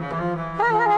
Ha ha ha!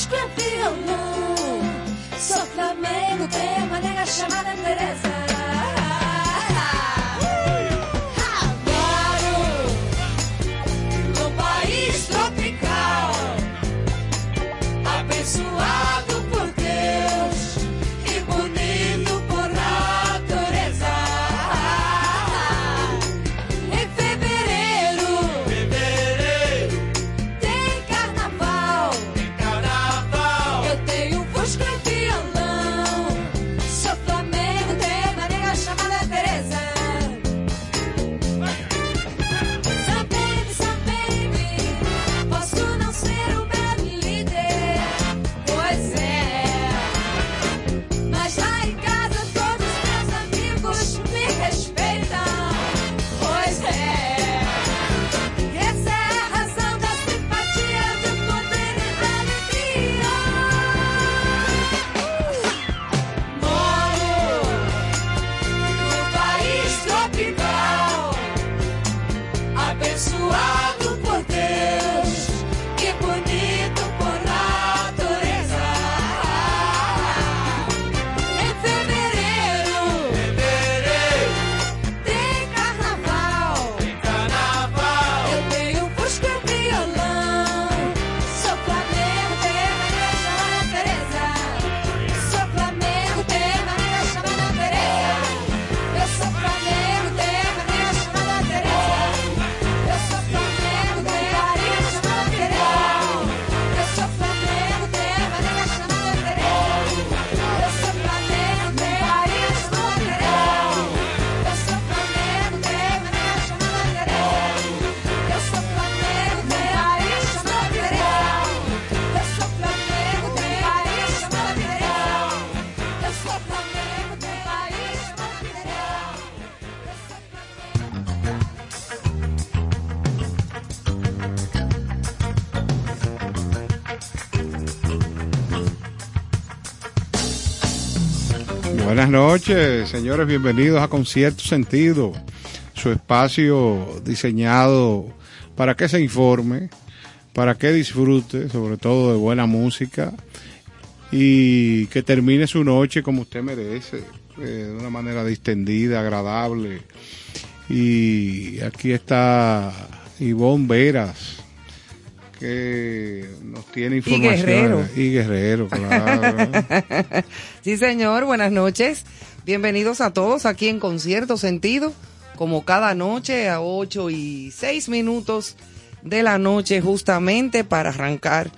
Somos campeão. Sou Flamengo, tenho uma nega chamada Teresa. Noches, señores, bienvenidos a Concierto Sentido, su espacio diseñado para que se informe, para que disfrute, sobre todo de buena música y que termine su noche como usted merece, eh, de una manera distendida, agradable. Y aquí está Ivonne Veras, que tiene información. Y Guerrero. Y Guerrero, claro. sí, señor, buenas noches. Bienvenidos a todos aquí en Concierto Sentido, como cada noche a 8 y 6 minutos de la noche, justamente para arrancar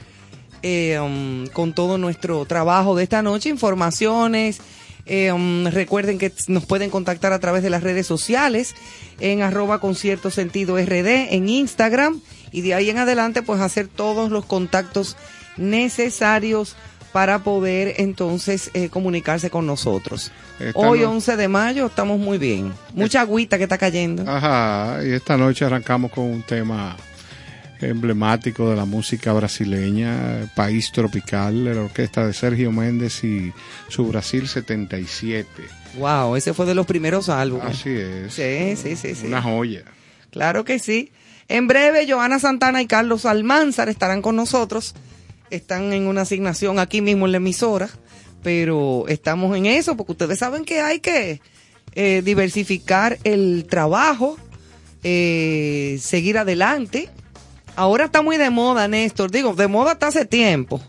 eh, um, con todo nuestro trabajo de esta noche, informaciones. Eh, um, recuerden que nos pueden contactar a través de las redes sociales en arroba concierto sentido RD en Instagram y de ahí en adelante pues hacer todos los contactos necesarios para poder entonces eh, comunicarse con nosotros. Esta Hoy no- 11 de mayo estamos muy bien. Mucha agüita que está cayendo. Ajá, y esta noche arrancamos con un tema emblemático de la música brasileña, País Tropical, la orquesta de Sergio Méndez y su Brasil 77. Wow, ese fue de los primeros álbumes. Así es. Sí, sí, sí, sí. Una joya. Claro que sí. En breve, Joana Santana y Carlos Almanzar estarán con nosotros. Están en una asignación aquí mismo en la emisora, pero estamos en eso porque ustedes saben que hay que eh, diversificar el trabajo, eh, seguir adelante. Ahora está muy de moda, Néstor. Digo, de moda hasta hace tiempo.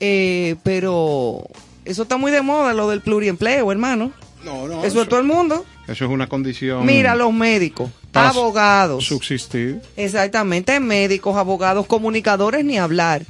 Eh, pero eso está muy de moda, lo del pluriempleo, hermano. No, no. Eso es todo el mundo. eso es una condición. Mira, los médicos, abogados. Subsistir. Exactamente, médicos, abogados, comunicadores, ni hablar.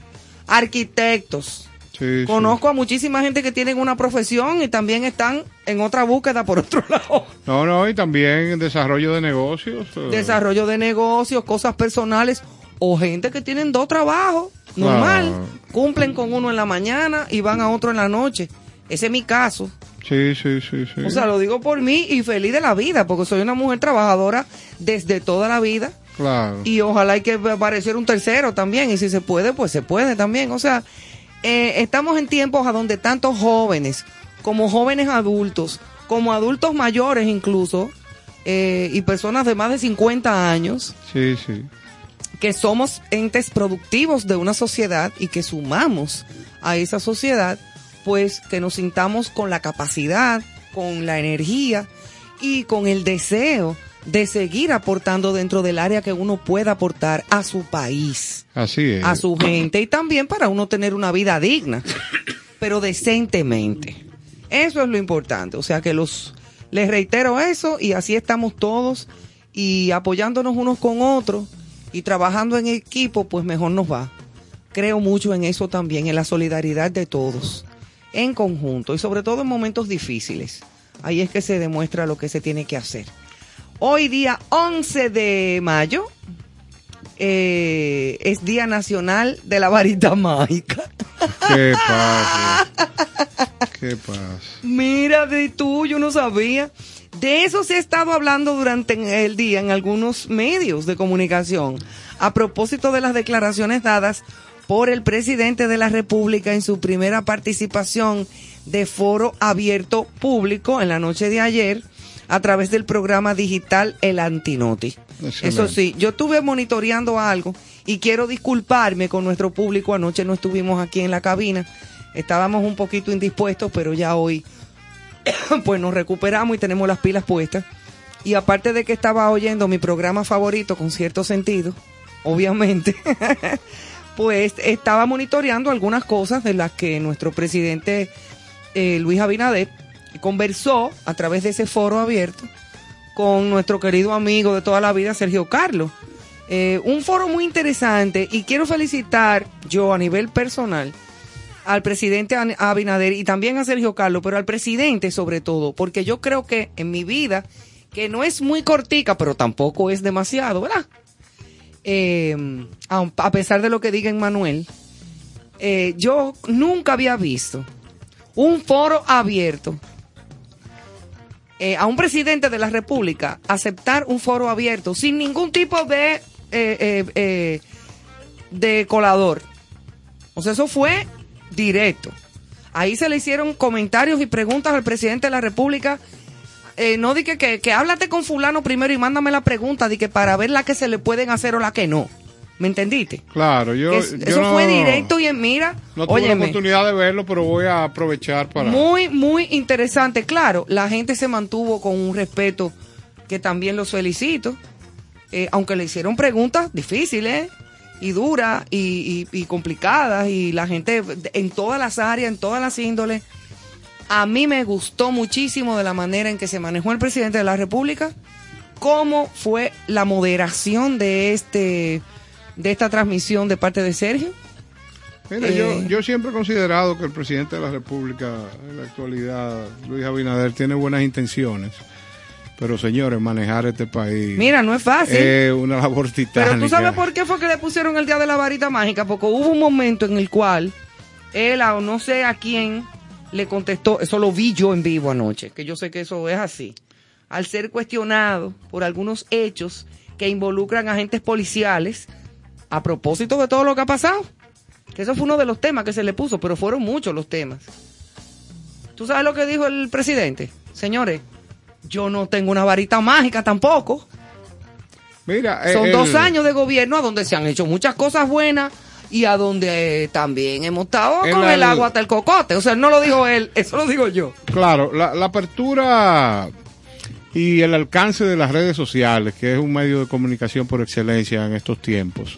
Arquitectos. Sí, sí. Conozco a muchísima gente que tienen una profesión y también están en otra búsqueda por otro lado. No, no, y también desarrollo de negocios. eh, Desarrollo de negocios, cosas personales o gente que tienen dos trabajos, normal. Cumplen con uno en la mañana y van a otro en la noche. Ese es mi caso. Sí, sí, sí, sí. O sea, lo digo por mí y feliz de la vida, porque soy una mujer trabajadora desde toda la vida. claro. y ojalá hay que aparecer un tercero también y si se puede pues se puede también o sea eh, estamos en tiempos a donde tantos jóvenes como jóvenes adultos como adultos mayores incluso eh, y personas de más de 50 años Sí, sí. que somos entes productivos de una sociedad y que sumamos a esa sociedad, pues que nos sintamos con la capacidad, con la energía y con el deseo de seguir aportando dentro del área que uno pueda aportar a su país, Así es. a su gente y también para uno tener una vida digna, pero decentemente. Eso es lo importante, o sea que los les reitero eso y así estamos todos y apoyándonos unos con otros y trabajando en equipo, pues mejor nos va. Creo mucho en eso también, en la solidaridad de todos, en conjunto y sobre todo en momentos difíciles. Ahí es que se demuestra lo que se tiene que hacer. Hoy día 11 de mayo eh, es Día Nacional de la Varita Mágica. ¿Qué pasa? ¿Qué pasa? Mira de tú, yo no sabía. De eso se ha estado hablando durante el día en algunos medios de comunicación a propósito de las declaraciones dadas por el presidente de la República en su primera participación de foro abierto público en la noche de ayer a través del programa digital El Antinoti. Excelente. Eso sí, yo estuve monitoreando algo y quiero disculparme con nuestro público. Anoche no estuvimos aquí en la cabina. Estábamos un poquito indispuestos, pero ya hoy pues nos recuperamos y tenemos las pilas puestas. Y aparte de que estaba oyendo mi programa favorito con cierto sentido, obviamente, pues estaba monitoreando algunas cosas de las que nuestro presidente eh, Luis Abinader conversó a través de ese foro abierto con nuestro querido amigo de toda la vida, Sergio Carlos. Eh, un foro muy interesante y quiero felicitar yo a nivel personal al presidente Abinader y también a Sergio Carlos, pero al presidente sobre todo, porque yo creo que en mi vida, que no es muy cortica, pero tampoco es demasiado, ¿verdad? Eh, a, pesar de lo que diga Manuel, eh, yo nunca había visto un foro abierto eh, a un presidente de la República aceptar un foro abierto sin ningún tipo de, eh, de colador. O sea, eso fue directo. Ahí se le hicieron comentarios y preguntas al presidente de la República. Eh, no di que, que, que háblate con fulano primero y mándame la pregunta, di que para ver la que se le pueden hacer o la que no. ¿Me entendiste? Claro, yo. Es- yo eso no- fue directo y en mira. No tuve la oportunidad de verlo, pero voy a aprovechar para. muy, muy interesante. Claro, la gente se mantuvo con un respeto que también los felicito. Eh, aunque le hicieron preguntas difíciles y duras y, y- y complicadas y la gente en todas las áreas, en todas las índoles. A mí me gustó muchísimo de la manera en que se manejó el presidente de la República, cómo fue la moderación de este de esta transmisión de parte de Sergio. Mira, Eh, yo, yo siempre he considerado que el presidente de la República en la actualidad, Luis Abinader, tiene buenas intenciones. Pero señores, manejar este país Mira, no es fácil. es una labor titánica. Pero tú sabes por qué fue que le pusieron el día de la varita mágica, porque hubo un momento en el cual él o no sé a quién le contestó, eso lo vi yo en vivo anoche, que yo sé que eso es así, al ser cuestionado por algunos hechos que involucran agentes policiales a propósito de todo lo que ha pasado. Que eso fue uno de los temas que se le puso, pero fueron muchos los temas. ¿Tú sabes lo que dijo el presidente? Señores, yo no tengo una varita mágica tampoco. Mira, eh, Son el- dos años de gobierno a donde se han hecho muchas cosas buenas y a donde eh, también hemos estado En con el agua hasta el cocote. O sea, no lo dijo él, eso lo digo yo. Claro, la, la apertura y el alcance de las redes sociales, que es un medio de comunicación por excelencia en estos tiempos,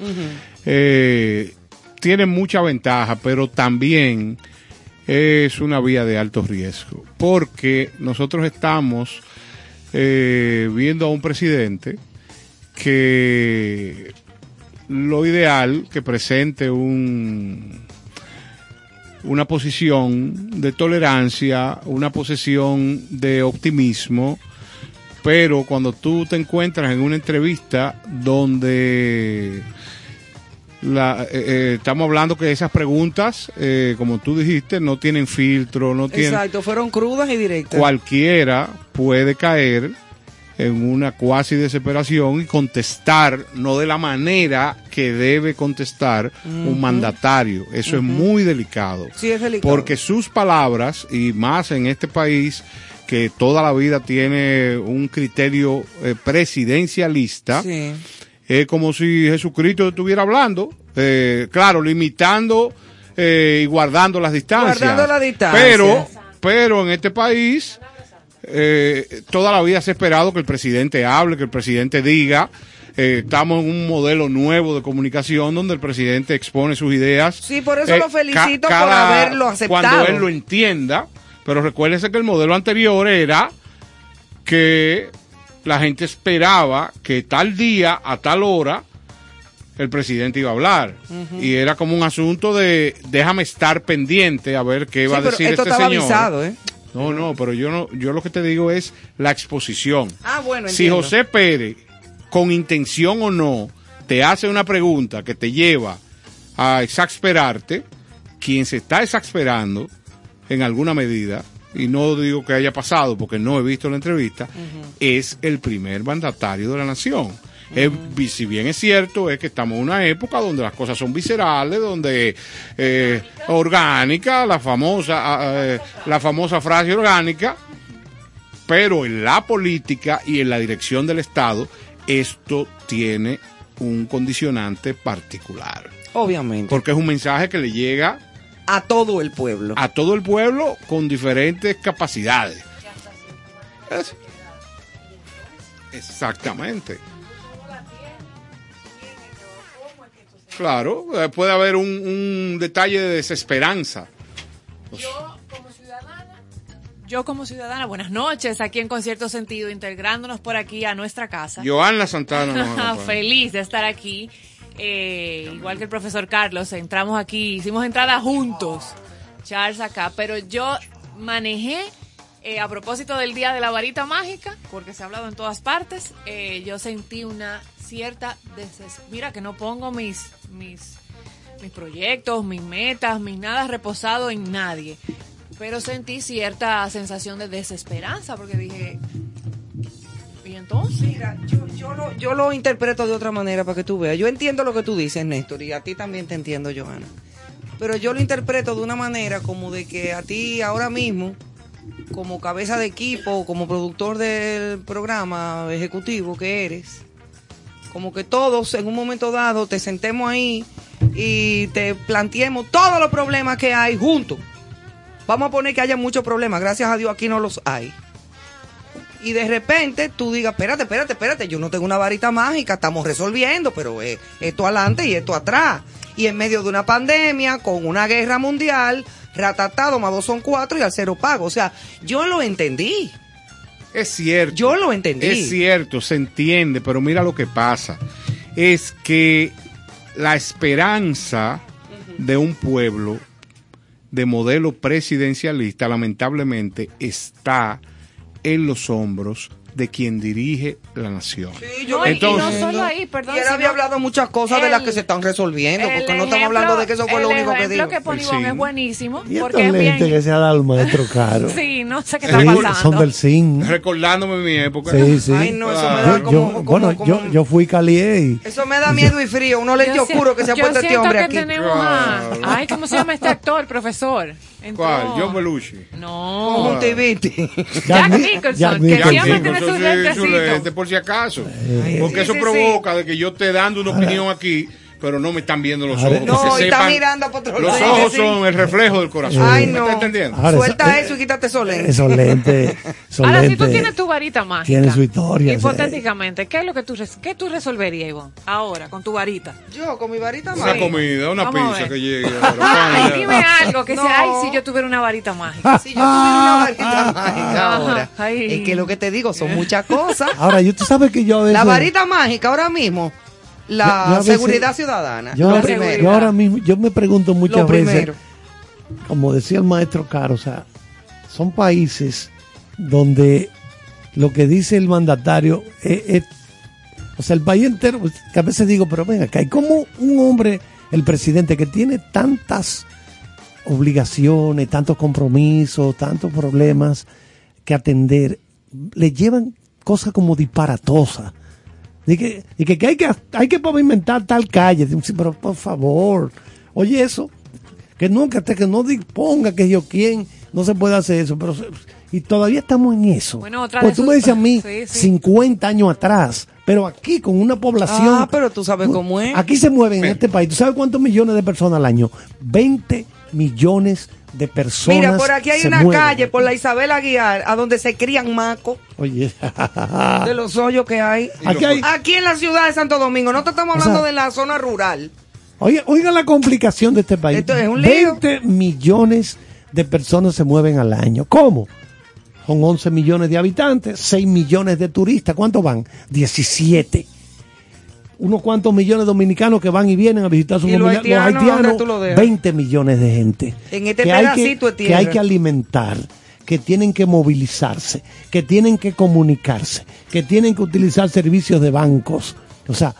eh, tiene mucha ventaja, pero también es una vía de alto riesgo, porque nosotros estamos eh, viendo a un presidente que lo ideal que presente un una posición de tolerancia, una posición de optimismo, pero cuando tú te encuentras en una entrevista donde la, eh, eh, estamos hablando que esas preguntas, eh, como tú dijiste, no tienen filtro, no tienen Exacto, fueron crudas y directas. cualquiera puede caer en una cuasi desesperación y contestar no de la manera que debe contestar un mandatario. Eso es muy delicado. Sí, es delicado. Porque sus palabras, y más en este país que toda la vida tiene un criterio eh, presidencialista, Sí. es como si Jesucristo estuviera hablando, eh, claro, limitando eh, y guardando las distancias. Guardando la distancia. Pero, pero en este país, eh, toda la vida se ha esperado que el presidente hable, que el presidente diga. eh, estamos en un modelo nuevo de comunicación donde el presidente expone sus ideas. Sí, por eso Eh, lo felicito ca- por haberlo aceptado. Cuando él lo entienda, pero recuérdese que el modelo anterior era que la gente esperaba que tal día, a tal hora, el presidente iba a hablar. Y era como un asunto de déjame estar pendiente a ver qué va Sí, a pero decir esto este estaba señor. avisado, ¿eh? No, no, pero yo no, yo lo que te digo es la exposición. Ah, bueno, si. José Pérez, con intención o no, te hace una pregunta que te lleva a exasperarte, quien se está exasperando en alguna medida, y no digo que haya pasado porque no he visto la entrevista, es el primer mandatario de la nación. Es- vi- si bien es cierto, es que estamos en una época donde las cosas son viscerales, donde eh, orgánica, la famosa, ah, eh, la famosa frase orgánica, pero en la política y en la dirección del Estado, esto tiene un condicionante particular. Obviamente. Porque es un mensaje que le llega A todo el pueblo. a todo el pueblo con diferentes capacidades. Es- Exactamente. Claro, eh, puede haber un, un detalle de desesperanza. Yo como ciudadana, yo como ciudadana, buenas noches, aquí en Concierto Sentido, integrándonos por aquí a nuestra casa. Joana Santana. Feliz de estar aquí. Eh, igual que el profesor Carlos, entramos aquí, hicimos entrada juntos, Charles acá, pero yo manejé, eh, a propósito del Día de la Varita Mágica, porque se ha hablado en todas partes, eh, yo sentí una cierta desesperación. Mira que no pongo mis, mis, mis proyectos, mis metas, mis nada reposado en nadie, pero sentí cierta sensación de desesperanza, porque dije, ¿y entonces? Mira, yo, yo, lo, yo lo interpreto de otra manera para que tú veas. Yo entiendo lo que tú dices, Néstor, y a ti también te entiendo, Johanna. pero yo lo interpreto de una manera como de que a ti ahora mismo, como cabeza de equipo, como productor del programa ejecutivo que eres, como que todos en un momento dado te sentemos ahí y te planteemos todos los problemas que hay juntos. Vamos a poner que haya muchos problemas, gracias a Dios aquí no los hay. Y de repente tú digas, espérate, espérate, espérate, yo no tengo una varita mágica, estamos resolviendo, pero eh, esto adelante y esto atrás. Y en medio de una pandemia, con una guerra mundial, ratatado más dos son cuatro y al cero pago. O sea, yo lo entendí. Es cierto. Yo lo entendí. Es cierto, se entiende, pero mira lo que pasa. Es que la esperanza de un pueblo de modelo presidencialista lamentablemente está en los hombros de quien dirige la nación. Sí, yo No, y- y Entonces- no solo ahí, perdón. y él había hablado muchas cosas de las que se están resolviendo, porque no estamos hablando de que eso fue lo único que ejemplo dijo. que pone El Ivonne zinc. es buenísimo, Y porque es lentes que bien... se ha dado el maestro caro. Sí, no sé qué Sí, está pasando. son del zinc. Recordándome mi época. Sí, sí. Ay, no, eso me da Yo- como, yo- como- bueno, como- yo, yo fui calié y Eso me da miedo y frío, Yo si- oscuros que se ha puesto este siento hombre que aquí. tenemos a... Ay, ¿cómo se llama este actor, profesor? Entró- ¿Cuál? John Belushi. No. Conjuntivitis. Jack Ni- Nicholson, Jack que Nicholson. Su lente, por si acaso. Porque Sí, eso sí, provoca de que yo esté dando una opinión aquí, pero no me están viendo los ojos. No, y está mirando para otro Los lado. ojos Sí. son el reflejo del corazón. Ay, ¿Me no. está entendiendo? Ahora, Suelta eso- eso y quítate esos lentes. esos lentes, esos Ahora, si tú tienes tu varita mágica. tienen su historia. Hipotéticamente, ¿qué es lo que tú, res- qué tú resolverías, Ivonne? Ahora, con tu varita. Yo con mi varita Una mágica. comida, una Vamos pizza que llegue. Ay, dime algo que No. sea, ay, si yo tuviera una varita mágica. Si yo tuviera una varita mágica Ajá, ahora. ay. Es que lo que te digo son muchas cosas. Ahora, yo, tú sabes que yo a veces... La varita mágica ahora mismo, la Yo- yo a veces- seguridad ciudadana. yo, ahora- primero. yo ahora mismo, yo me pregunto muchas veces, como decía el maestro Caro, o sea, son países donde lo que dice el mandatario es, es- o sea, el país entero, pues, que a veces digo, pero venga, que hay como un hombre, el presidente, que tiene tantas obligaciones, tantos compromisos, tantos problemas que atender, le llevan cosas como disparatosas. Y que, y que, que hay que hay que pavimentar tal calle. Pero por favor, oye eso, que no, que hasta que no disponga que yo quién, no se puede hacer eso, pero y todavía estamos en eso. Bueno, otra de tú sus- me dices a mí Sí, sí. 50 años atrás, pero aquí con una población. Ah, pero tú sabes cómo es. Aquí se mueven en este país. ¿Tú sabes cuántos millones de personas al año? 20 millones de personas. Mira, por aquí hay una calle, por la Isabel Aguiar, a donde se crían macos Oye, de los hoyos que hay. aquí hay, Aquí en la ciudad de Santo Domingo, no te estamos hablando sea, de la zona rural. Oiga, oiga la complicación de este país. Esto es un lío. 20 millones de personas se mueven al año. ¿Cómo? Son 11 millones de habitantes, 6 millones de turistas. ¿Cuántos van? 17. Unos cuantos millones de dominicanos que van y vienen a visitar sus ¿Y los haitianos, dónde tú lo dejas? 20 millones de gente. En este que hay que- pedacito de Que hay que alimentar, que tienen que movilizarse, que tienen que comunicarse, que tienen que utilizar servicios de bancos. O sea,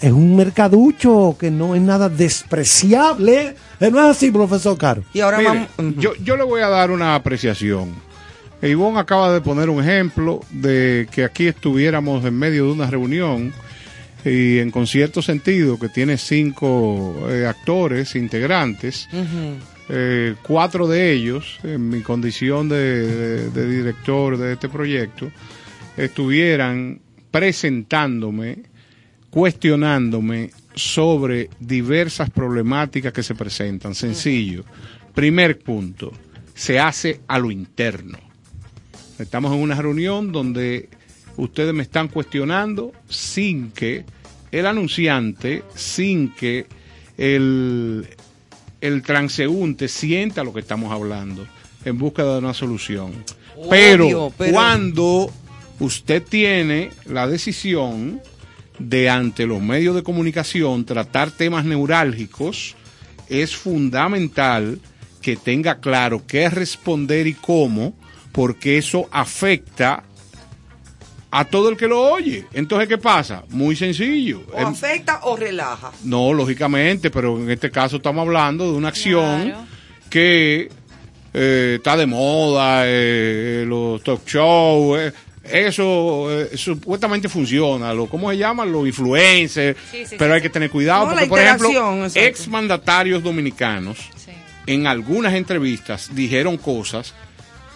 es un mercaducho que no es nada despreciable. Eh, No es así, profesor Caro. Y ahora Mire, vamos. Ujú. yo, yo le voy a dar una apreciación. Ivonne acaba de poner un ejemplo de que aquí estuviéramos en medio de una reunión y en concierto sentido que tiene cinco eh, actores integrantes, eh, cuatro de ellos, en mi condición de, de- de director de este proyecto, estuvieran presentándome, cuestionándome sobre diversas problemáticas que se presentan. Sencillo. Primer punto, se hace a lo interno. Estamos en una reunión donde ustedes me están cuestionando sin que el anunciante, sin que el, el transeúnte sienta lo que estamos hablando en búsqueda de una solución. Obvio, pero, pero- cuando usted tiene la decisión de ante los medios de comunicación tratar temas neurálgicos, es fundamental que tenga claro qué responder y cómo, porque eso afecta a todo el que lo oye. Entonces, ¿qué pasa? Muy sencillo. O Em- afecta o relaja. no, lógicamente, pero en este caso estamos hablando de una acción Claro. que eh, está de moda, eh, los talk shows, eh, eso eh, supuestamente funciona, lo, ¿cómo se llama? Los influencers, Sí, sí, pero sí. hay que tener cuidado No, porque, por ejemplo, ex mandatarios dominicanos Sí. en algunas entrevistas dijeron cosas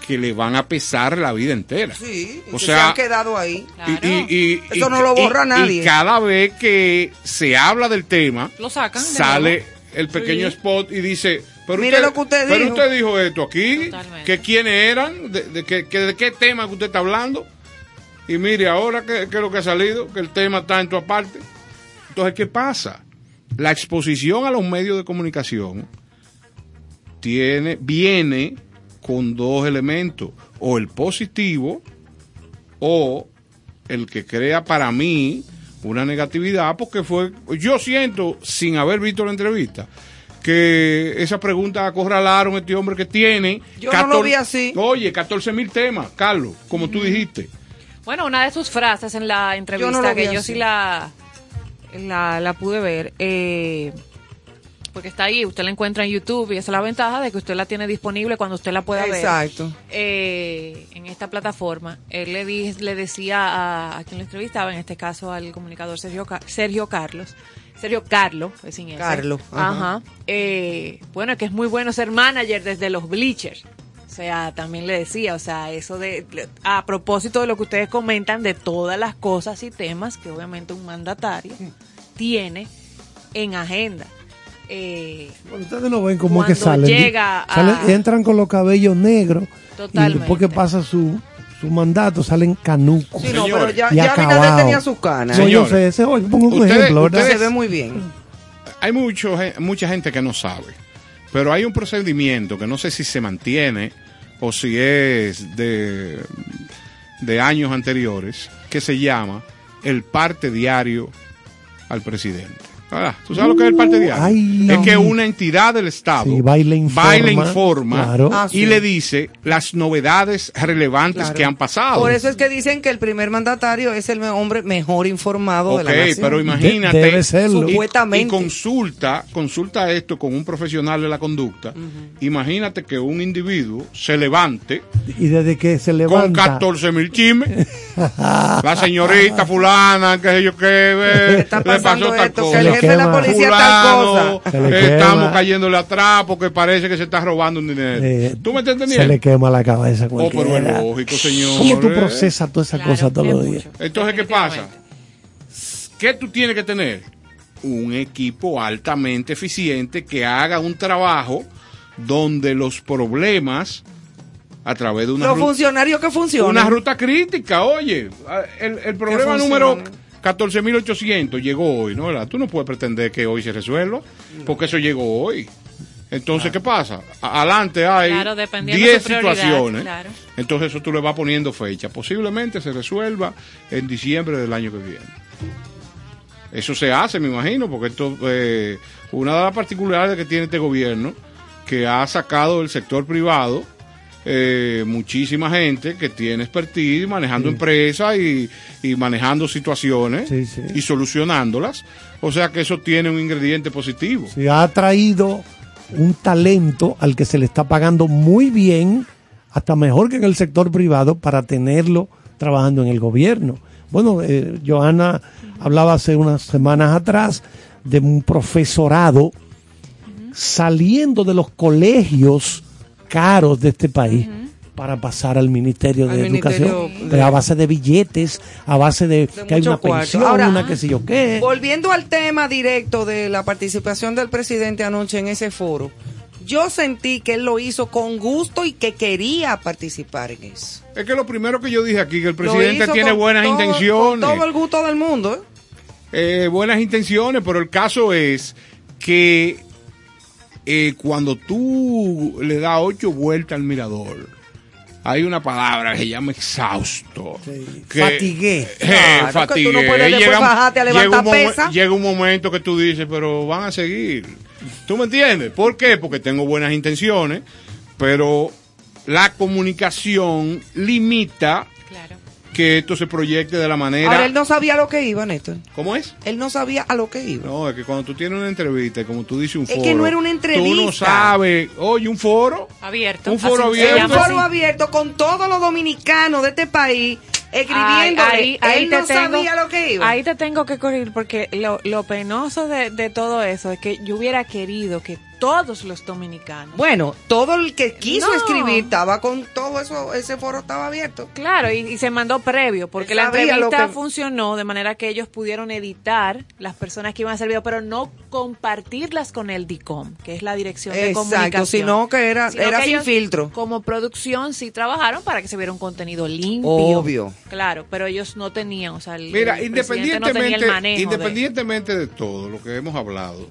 que le van a pesar la vida entera. Sí, o que se sea, han quedado ahí. Claro. y, y- y- Eso no lo borra y- nadie. Y cada vez que se habla del tema, Lo sacan de sale nuevo. el pequeño Sí. spot y dice, pero Mire usted, lo que usted pero dijo". usted dijo esto aquí, Totalmente. que quiénes eran, de, de, que- que- de qué tema que usted está hablando. Y mire, ahora que, que lo que ha salido, que el tema está en tu parte. Entonces, ¿qué pasa? La exposición a los medios de comunicación tiene, viene con dos elementos, o el positivo o el que crea para mí una negatividad, porque fue, yo siento, sin haber visto la entrevista, que esa pregunta acorralaron a este hombre que tiene... Yo no lo vi así. Oye, 14 mil temas, Carlos, como tú dijiste. Bueno, una de sus frases en la entrevista Yo no que yo así. sí la, la, la pude ver, eh, porque está ahí, usted la encuentra en YouTube y esa es la ventaja de que usted la tiene disponible cuando usted la pueda ver. Exacto. eh, en esta plataforma. Él le, di- le decía a, a quien lo entrevistaba, en este caso al comunicador Sergio, Sergio Carlos, Sergio Carlo, pues sin ese. Carlo, Ajá. ajá. Eh, bueno, que es muy bueno ser manager desde los bleachers. O sea, también le decía, o sea, eso de, a propósito de lo que ustedes comentan, de todas las cosas y temas que obviamente un mandatario tiene en agenda. Eh, Bueno, ustedes no ven cómo es que salen. llega a- Salen- Entran con los cabellos negros. Totalmente. Y después que pasa su, su mandato, salen canucos. Sí, no, Señores. pero ya, ya Abinader tenía sus canas. No, yo sé, ese, oye, pongo un ustedes- ejemplo, ¿verdad? ustedes- Se ve muy bien. Hay mucho, mucha gente que no sabe, pero hay un procedimiento que no sé si se mantiene o si es de, de años anteriores, que se llama el parte diario al presidente. Ah, ¿Tú sabes lo que es el parte diario? ay, es que una entidad del Estado Sí, va y le informa, va y le informa claro. Ah, y le dice las novedades relevantes Claro. que han pasado. Por eso es que dicen que el primer mandatario es el hombre mejor informado de la Ok, nación. pero imagínate. De- debe serlo. y- Supuestamente. Y consulta, consulta esto con un profesional de la conducta. Imagínate que un individuo se levante Y desde que se con levanta. 14 mil chismes. la señorita fulana, que sé yo qué, ve, Está le pasando pasó tal esto, que cosa. De la quema. policía tal Fulano, cosa. Se le eh, estamos quema. cayéndole atrás porque parece que se está robando un dinero. eh, ¿Tú me estás Se le entendiendo? quema la cabeza. Oh, pero es lógico, señor. ¿Cómo tú eh. procesas todas esas Claro, cosas todos los días? Entonces, ¿qué pasa? ¿Qué tú tienes que tener? Un equipo altamente eficiente que haga un trabajo donde los problemas, a través de una, Los ru- funcionarios que funcionan. una ruta crítica, oye, el, el problema número 14.800 llegó hoy, ¿no? ¿verdad? Tú no puedes pretender que hoy se resuelva, porque eso llegó hoy. Entonces, ¿qué pasa? Adelante hay Claro, dependiendo 10 su prioridad, situaciones. claro. Entonces eso tú le vas poniendo fecha. Posiblemente se resuelva en diciembre del año que viene. Eso se hace, me imagino, porque esto eh, una de las particularidades que tiene este gobierno, que ha sacado del sector privado eh, muchísima gente que tiene expertise manejando empresas y, y manejando situaciones Sí, sí. y solucionándolas. O sea que eso tiene un ingrediente positivo. Se ha traído un talento al que se le está pagando muy bien, hasta mejor que en el sector privado, para tenerlo trabajando en el gobierno. Bueno, eh, Johanna hablaba hace unas semanas atrás de un profesorado saliendo de los colegios caros de este país para pasar al Ministerio Al de Ministerio Educación, de- pero a base de billetes, a base de, De que hay una cuarto. pensión, Ahora, una que sé yo qué. Volviendo al tema directo de la participación del presidente anoche en ese foro, yo sentí que él lo hizo con gusto y que quería participar en eso. Es que lo primero que yo dije aquí, que el presidente tiene con buenas todo- intenciones. Con todo el gusto del mundo. ¿eh? eh, buenas intenciones, pero el caso es que eh, cuando tú le das ocho vueltas al mirador, hay una palabra que se llama exhausto. Que- Fatigué. Eh, fatigué. no puedes Llega un- bajarte a llega un levantar momen- pesa. Llega un momento que tú dices, pero van a seguir. ¿Tú me entiendes? ¿Por qué? Porque tengo buenas intenciones, pero la comunicación limita. Que esto se proyecte de la manera... Ahora él no sabía a lo que iba, Néstor. ¿Cómo es? Él no sabía a lo que iba. No, es que cuando tú tienes una entrevista, y como tú dices un Es foro... que no era una Tú no entrevista. sabes, oye, un foro... Abierto. Un foro así abierto. un foro así. abierto con todos los dominicanos de este país escribiéndole. Ay, ahí, ahí él te no tengo, sabía lo que iba. Ahí te tengo que corregir porque lo, lo penoso de, de todo eso es que yo hubiera querido que todos los dominicanos Bueno, todo el que quiso No. escribir estaba con todo eso, ese foro estaba abierto. Claro, y, y se mandó previo, porque Él la entrevista que- funcionó de manera que ellos pudieron editar las personas que iban a hacer video, pero no compartirlas con el DICOM, que es la dirección de Exacto, comunicación. sino que era, Sino era que sin ellos, filtro. Como producción sí trabajaron para que se viera un contenido limpio. Obvio. Claro, pero ellos no tenían, o sea, el, Mira, el presidente no tenía independientemente, el manejo de- independientemente de... todo lo que hemos hablado,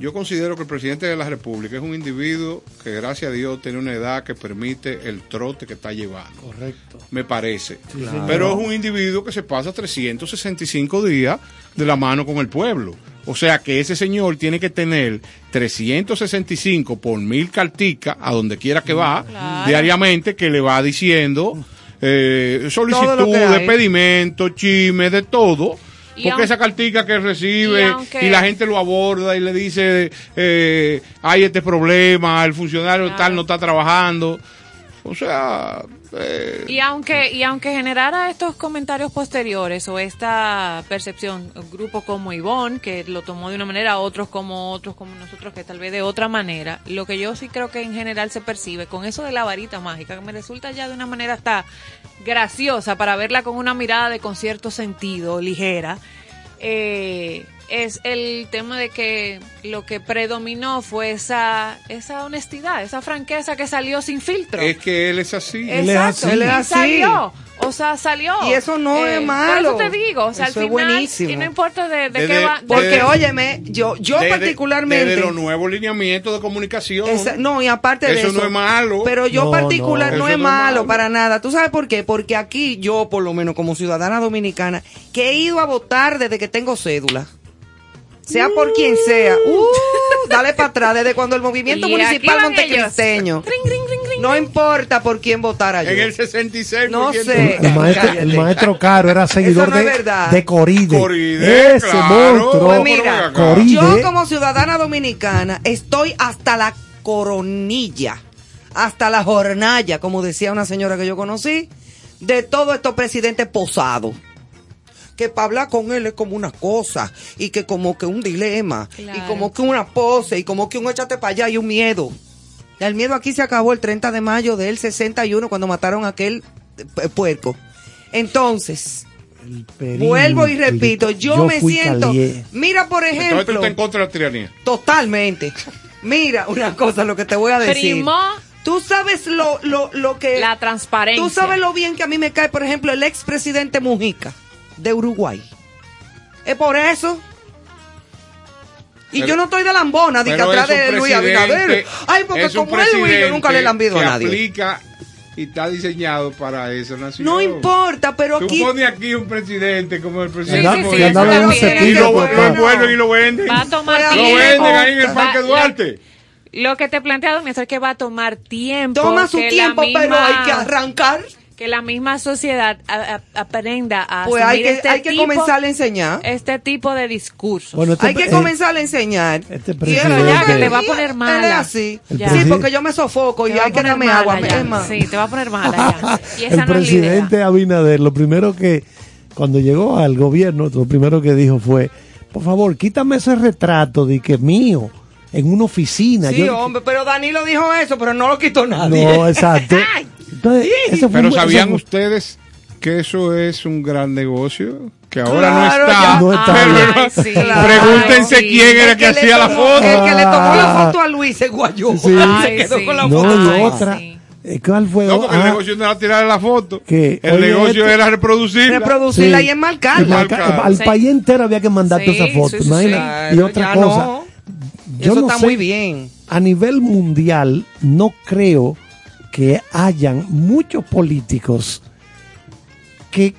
yo considero que el presidente de la República es un individuo que, gracias a Dios, tiene una edad que permite el trote que está llevando. Correcto. Me parece. Pero es un individuo que se pasa 365 días de la mano con el pueblo. O sea que ese señor tiene que tener 365 por mil carticas a donde quiera que va, Claro. diariamente, que le va diciendo eh, solicitudes, pedimentos, chismes, de todo. Porque esa cartica que recibe y la gente lo aborda y le dice, eh, hay este problema, el funcionario Claro. tal no está trabajando. O sea, eh, Y aunque, y aunque generara estos comentarios posteriores o esta percepción, un grupo como Ivonne, que lo tomó de una manera, otros como otros como nosotros, que tal vez de otra manera, lo que yo sí creo que en general se percibe con eso de la varita mágica, que me resulta ya de una manera hasta graciosa para verla con una mirada de concierto sentido, ligera, eh, es el tema de que lo que predominó fue esa, esa honestidad, esa franqueza que salió sin filtro. es que él es así. Él es Exacto, así. Él es así. salió. O sea, salió. Eh, Y eso no es malo. Por eso te digo, o sea, Eso al es final, buenísimo. y no importa de, de qué va. de- Porque, óyeme, yo, yo particularmente. Desde los nuevos lineamientos de comunicación. Esa- no, y aparte de Eso eso. no es malo. Pero yo No, particular no. no, Eso es no es malo malo. para nada. ¿Tú sabes por qué? Porque aquí yo, por lo menos como ciudadana dominicana, que he ido a votar desde que tengo cédula. Sea por quien sea. Uh, dale para atrás. Desde cuando el movimiento Y municipal montecristeño. No importa por quién votara yo. En el 66%. No sé. El maestro, el Cállate. maestro Caro era seguidor no de, de Coride. Coride, Ese claro. monstruo. Pues mira. Coride. Yo como ciudadana dominicana estoy hasta la coronilla, hasta la jornalla, como decía una señora que yo conocí, de todos estos presidentes posados. Que para hablar con él es como una cosa, y que como que un dilema, y como que una pose, y como que un échate para allá y un miedo. El miedo aquí se acabó el 30 de mayo del 61 cuando mataron a aquel eh, puerco. Entonces. Vuelvo y repito, yo, me siento. calié. Mira, por Entonces tú ejemplo, en contra de la tiranía. totalmente. Mira, una cosa, lo que te voy a decir. Primó Tú sabes lo, lo, lo que. la transparencia. Tú sabes lo bien que a mí me cae, por ejemplo, el expresidente Mujica de Uruguay. Es por eso. Y Pero- yo no estoy de lambona, de que Pero atrás de Luis Abinader. Ay, porque es como es Luis, yo presidente nunca le he lambido a nadie. aplica y está diseñado para esa nación. No importa, pero Tú aquí. pones aquí un presidente como el presidente. sí, sí, eso y lo. Pero lo envuelven y lo venden. Va a tomar Lo Lo tiempo. venden ahí en el Parque lo- Duarte. Lo que te he planteado, mi es que va a tomar tiempo. Toma su tiempo, pero misma- hay que arrancar. Que la misma sociedad a- a- aprenda a Pues hay que, este hay que tipo- comenzar a enseñar. este tipo de discursos. Bueno, este Hay que eh, comenzar a enseñar. este Y ya, que te va a poner mala. es Sí, porque yo me sofoco y Te hay que darme agua. ya. es. Sí, te va a poner mala ya. Y esa el no es presidente. Abinader, lo primero que, cuando llegó al gobierno, lo primero que dijo fue, por favor, quítame ese retrato de que es mío, en una oficina. Sí, Yo- hombre, pero Danilo dijo eso, pero no lo quitó nadie. No, exacto. Entonces, ese fue Pero un- ¿sabían fue- ustedes que eso es un gran negocio? Que ahora Claro, no está. ya- No está Pero bien. Ay, sí. Pregúntense Ay, sí. quién era El que hacía la tomó- foto. El que le tomó la Ah. foto a Luis se guayó. Sí. se quedó sí. con la No, foto. y Ay, otra. sí. eh, ¿Cuál fue? No, porque el Ah, negocio no era tirar la foto. Que, el oye, negocio esto- era reproducirla. Reproducirla Sí. y enmarcarla. marca- al Sí. país entero había que mandarte Sí, esa foto. sí, sí, imagínate. sí. Y otra Ya cosa. no. Yo Eso no está sé, muy bien. a nivel mundial no creo que hayan muchos políticos que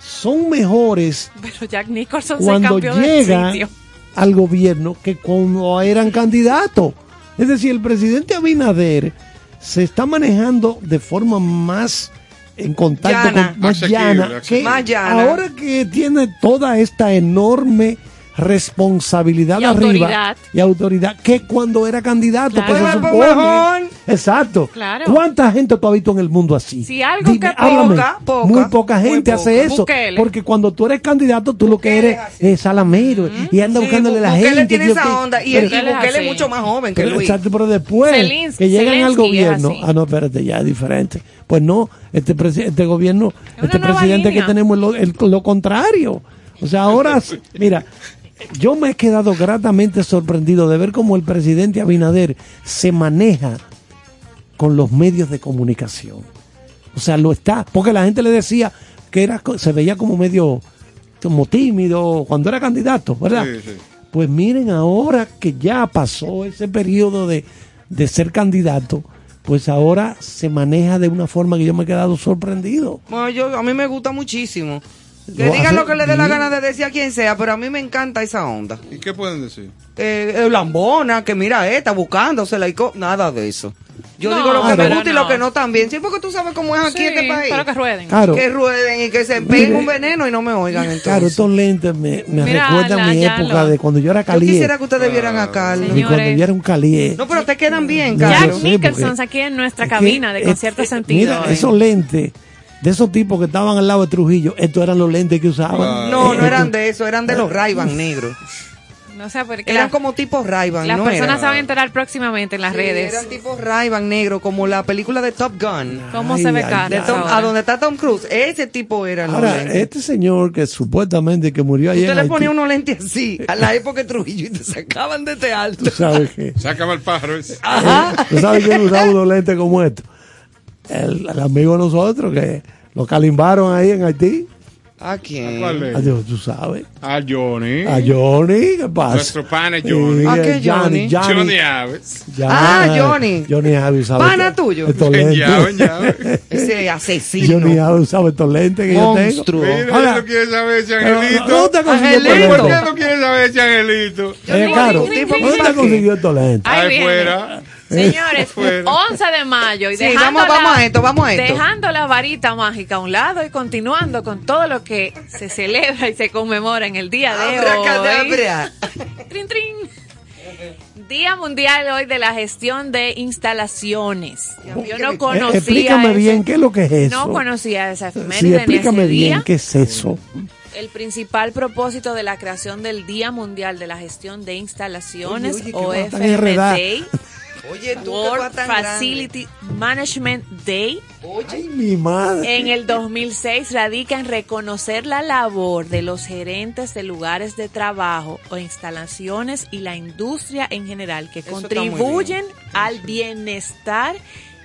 son mejores Pero Jack Nicholson se cuando sitio. al gobierno que cuando eran candidatos. Es decir, el presidente Abinader se está manejando de forma más en contacto Llana. con más llana, que Más llana. ahora que tiene toda esta enorme responsabilidad Y arriba autoridad. y autoridad que cuando era candidato Claro. que se Pues, pues, supone mejor. exacto Claro. cuánta gente tú has visto en el mundo así Sí, algo que háblame. poca, poca, muy poca muy gente poca. hace eso Bukele. porque cuando tú eres candidato tú lo que eres es salamero y anda Sí, buscándole la Bukele gente tiene esa que- onda. Y, pero- el, y Bukele es mucho más joven que pero, Luis. exacto, pero después que llegan al Zelensky gobierno, ah no, espérate, ya es diferente. Pues no, este, presi- este gobierno, este presidente línea. que tenemos es lo, el- lo contrario. O sea, ahora, mira, yo me he quedado gratamente sorprendido de ver cómo el presidente Abinader se maneja con los medios de comunicación. O sea, lo está, porque la gente le decía que era, se veía como medio, como tímido cuando era candidato, ¿verdad? Sí, sí. Pues miren, ahora que ya pasó ese periodo de, de ser candidato, pues ahora se maneja de una forma que yo me he quedado sorprendido. Bueno, yo, a mí me gusta muchísimo. Que digan lo que le dé la gana de decir a quien sea, pero a mí me encanta esa onda. ¿Y qué pueden decir? Eh, eh, lambona, que mira esta, buscándosela y co- nada de eso. Yo No, digo lo que me gusta y lo que no también. Sí, porque tú sabes cómo es aquí Sí, este país. pero que rueden. Claro, Que rueden y que se peguen un veneno y no me oigan entonces. claro, estos lentes me, me Mira, recuerdan la- mi época lo- de cuando yo era Yo calié. quisiera que ustedes vieran a Carlos. Y cuando yo era un calié. No, pero te quedan bien, Jack Carlos. sé, Nicholson aquí en nuestra Es que, cabina de concierto sentido. Mira, eh. esos lentes de esos tipos que estaban al lado de Trujillo, estos eran los lentes que usaban. No, no eran de eso, eran de los Ray-Ban negros. No sé por qué. Eran las- como tipos Ray-Ban, las ¿no? personas se van a enterar próximamente en las Sí, redes. Eran tipos Ray-Ban negros, como la película de Top Gun. ¿Cómo Ay, se ve a donde está Tom Cruise. Ese tipo era los Ahora, lentes. este señor que supuestamente que murió ayer Usted le ponía unos lentes así, a la época de Trujillo, y te sacaban de este alto. tú sabes que Sácame el pájaro ese. Ajá. ¿Tú sabes quién usaba unos lentes como estos? El, el amigo de nosotros que lo calimbaron ahí en Haití. ¿A quién? ¿Cuál es? Adiós, tú sabes. A Johnny. A Johnny, ¿qué pasa? Nuestro pana Johnny. Sí, ¿A qué Johnny? Johnny Aves. Johnny- Ah, Johnny. Johnny Aves usaba Pana tuyo. llave, llave. Ese asesino. Johnny Aves usaba estos lentes que Monstruo. yo tengo. Mira, Ahora, no quiere saber si pero, Angelito. ¿Dónde te consiguió. ¿Por qué no quiere saber si Angelito? Eh, claro, ¿dónde consiguió estos lentes? Ahí fuera. Señores, Fuera. 11 de mayo y Sí, dejando, vamos- vamos a esto, vamos a esto. dejando la varita mágica a un lado y continuando con todo lo que se celebra y se conmemora en el día de hoy. Trin, trin. Día Mundial hoy de la gestión de instalaciones. Yo no Eh, conocía explícame ese- bien qué es lo que es eso. No conocía esa Sí, efeméride ni explícame ese bien día. qué es eso. El principal propósito de la creación del Día Mundial de la Gestión de Instalaciones Oye, oye, o Oye, tú World vas tan grande. Facility Management Day, Ay, mi madre. en el 2006 radica en reconocer la labor de los gerentes de lugares de trabajo o instalaciones y la industria en general que Eso contribuyen al bienestar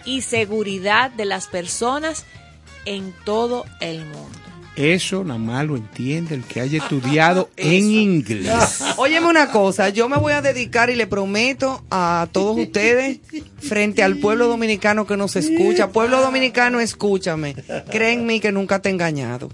y seguridad de las personas en todo el mundo. Eso nada más lo entiende el que haya estudiado en inglés. Óyeme una cosa, yo me voy a dedicar y le prometo a todos ustedes, frente al pueblo dominicano que nos escucha, pueblo dominicano, escúchame, créenme que nunca te he engañado.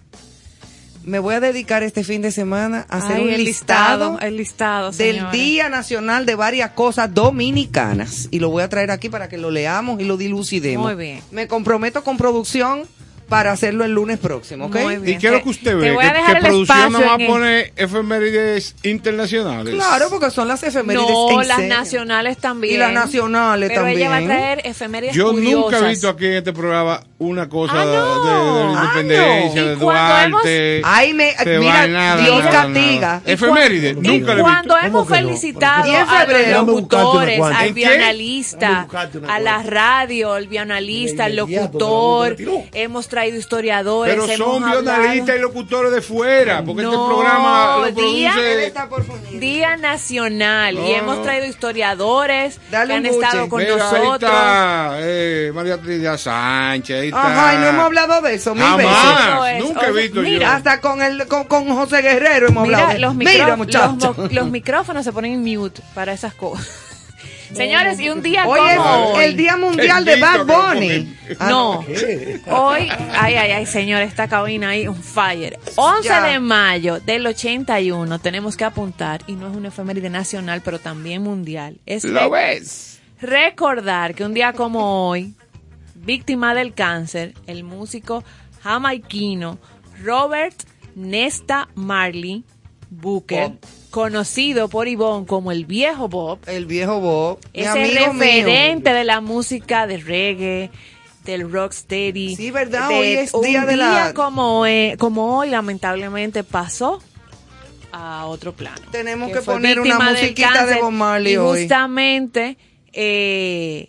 Me voy a dedicar este fin de semana a hacer Ay, un el listado, listado, el listado, del. Día Nacional de varias cosas dominicanas y lo voy a traer aquí para que lo leamos y lo dilucidemos. Muy bien. Me comprometo con producción para hacerlo el lunes próximo, ¿ok? Muy bien. ¿Y qué es lo Te- que usted te ve? voy a Que, que producción espacio nada en más el- pone efemérides internacionales. Claro, porque son las efemérides No, en las serio. nacionales también. Y las nacionales Pero también. ella va a traer efemérides Yo curiosas. nunca he visto aquí en este programa una cosa Ah, de- no. de, de la Ah, independencia, no. de Y cuando Duarte. Ay, me, de mira, vaina, nada, Dios nada, castiga. nada. Efemérides, Y nunca le he cuando hemos ¿Cómo que no? felicitado a los locutores, al una a la radio, el De inmediato, locutor, hemos traído historiadores, Pero hemos son hablado- y locutores de fuera, porque No, este programa lo día- produce... está por. Día Nacional No, y hemos traído historiadores Dale que han buche. estado con Mira, ahí nosotros. está eh, María Trinidad Sánchez, ahí está... Ajá, y no hemos hablado de eso mil Jamás, veces. Es. nunca he O sea, visto mira, yo. Hasta con el con, con José Guerrero hemos hablado. Mira, de- los, Mira, micro- muchacho. los, mo- los micrófonos se ponen en mute para esas cosas. Señores, y un día Hoy como es hoy. el Día Mundial de Bad Bunny. Ah, No, hoy, ay, ay, ay, señor, esta cabina ahí, un fire. 11 Ya. de mayo del 81, tenemos que apuntar, y no es una efeméride nacional, pero también mundial. Es ¿Lo ves? recordar que un día como hoy, víctima del cáncer, el músico jamaiquino Robert Nesta Marley Booker. Conocido por Ivonne como el viejo Bob, El viejo Bob. amigo mío. referente de la música de reggae, del rocksteady. Sí, ¿verdad? De Hoy es un día de la- como, eh, como hoy, lamentablemente, pasó a otro plano. Tenemos que poner una musiquita de. Bob Marley Y hoy. justamente, eh,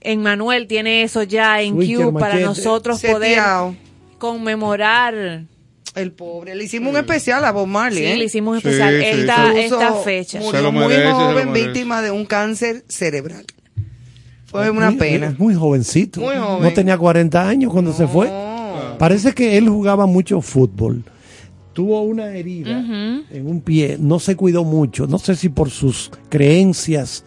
en Manuel tiene eso ya en Switcher, Q para machete. nosotros poder Seteado. conmemorar. El pobre. Le hicimos un especial a Bob Marley. Sí, ¿eh? le hicimos un especial sí, esta, fecha. Murió muy merece, joven, víctima de un cáncer cerebral. Fue una Muy- pena. Muy jovencito. Muy joven. No tenía 40 años cuando se fue. Parece que él jugaba mucho fútbol. Tuvo una herida en un pie, no se cuidó mucho, no sé si por sus creencias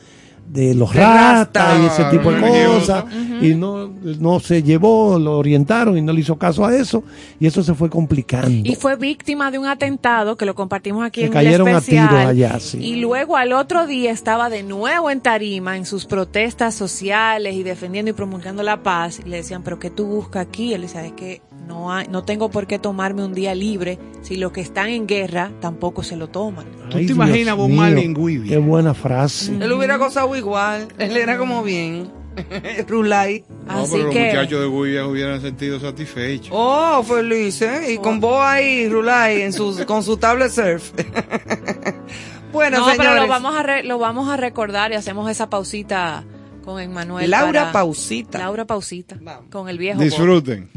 de los ratas y ese tipo de cosas, y no, no se llevó, lo orientaron y no le hizo caso a eso, y eso se fue complicando. Y fue víctima de un atentado que lo compartimos aquí en cayeron el a especial. tiros allá, sí. Y luego al otro día estaba de nuevo en Tarima en sus protestas sociales y defendiendo y promulgando la paz. Y le decían, pero ¿qué tú buscas aquí? Él decía, es que no, hay, no tengo por qué tomarme un día libre si los que están en guerra tampoco se lo toman. ¿Tú te Dios imaginas Bob Marley en? Qué buena frase. Él hubiera gozado igual. Él era como bien. Rulay. No, Así pero los que muchachos de Guivia hubieran sentido satisfechos. Oh, feliz, ¿eh? Y con vos ahí, Rulay, en sus, con su tablet surf. bueno, no, señores. pero lo vamos, a re- lo vamos a recordar y hacemos esa pausita con Emmanuel. Laura para- Pausita. Laura Pausita. Vamos. Con el viejo. Disfruten.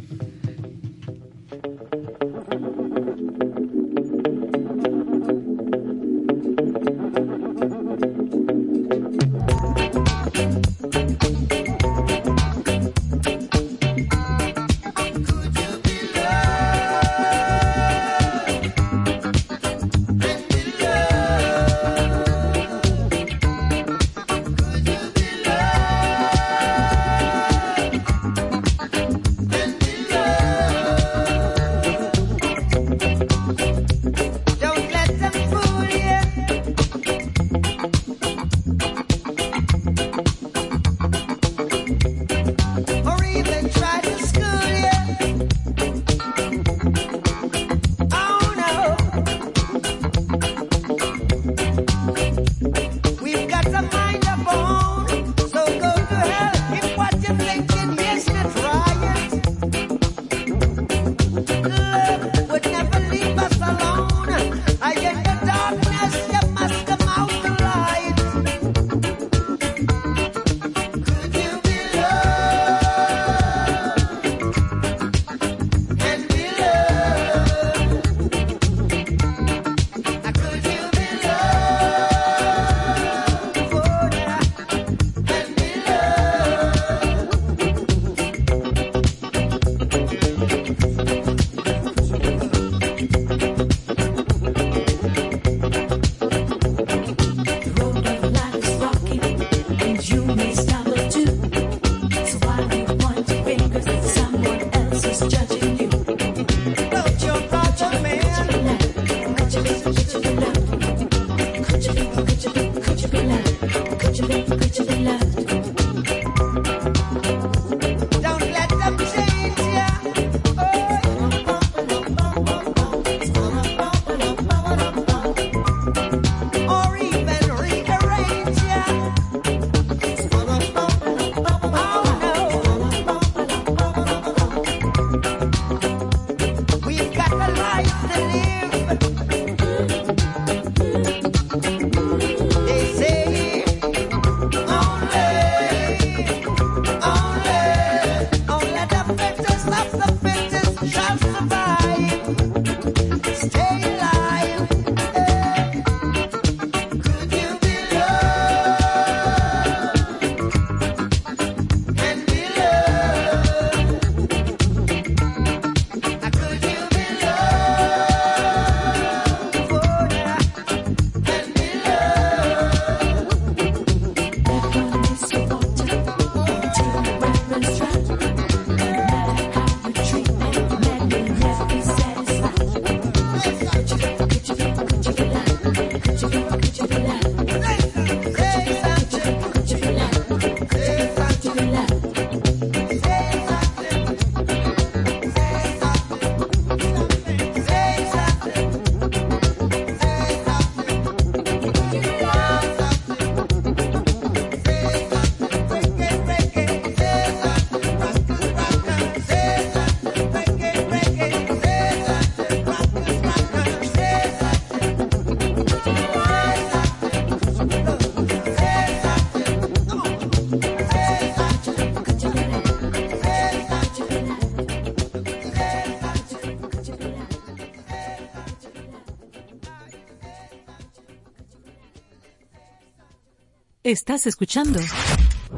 Estás escuchando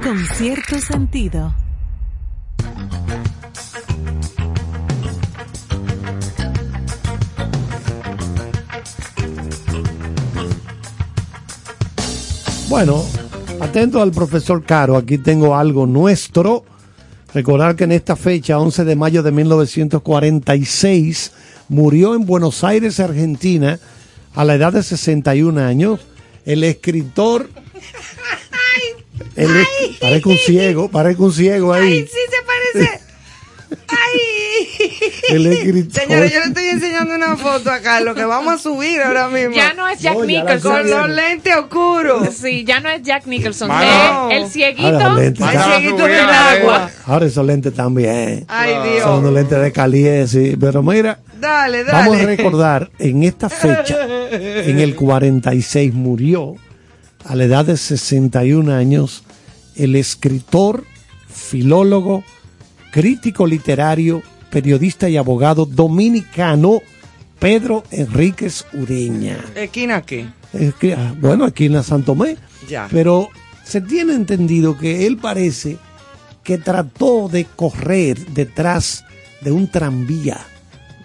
con cierto sentido. Bueno, atento al profesor Caro, aquí tengo algo nuestro. Recordar que en esta fecha, 11 de mayo de 1946, murió en Buenos Aires, Argentina, a la edad de 61 años, el escritor... El, es- parece un ciego, parece un ciego ahí. Ay, sí se parece. Ay. El escritor. Señores, yo le estoy enseñando una foto a Carlos que vamos a subir ahora mismo. Ya no es Jack No, Nicholson. Con los lentes oscuros. Sí, ya no es Jack Nicholson. Mano. Es el cieguito. Ahora los. El cieguito del agua. Ahora esos lentes también. Ay, Son Dios. unos lentes de caliente, sí. Pero mira, Dale, dale. Vamos a recordar, en esta fecha, en el 46 murió, a la edad de 61 años, el escritor, filólogo, crítico literario, periodista y abogado dominicano Pedro Enríquez Ureña. ¿Esquina qué? Ah, bueno, aquí en la Santomé. Ya. Pero se tiene entendido que él parece que trató de correr detrás de un tranvía.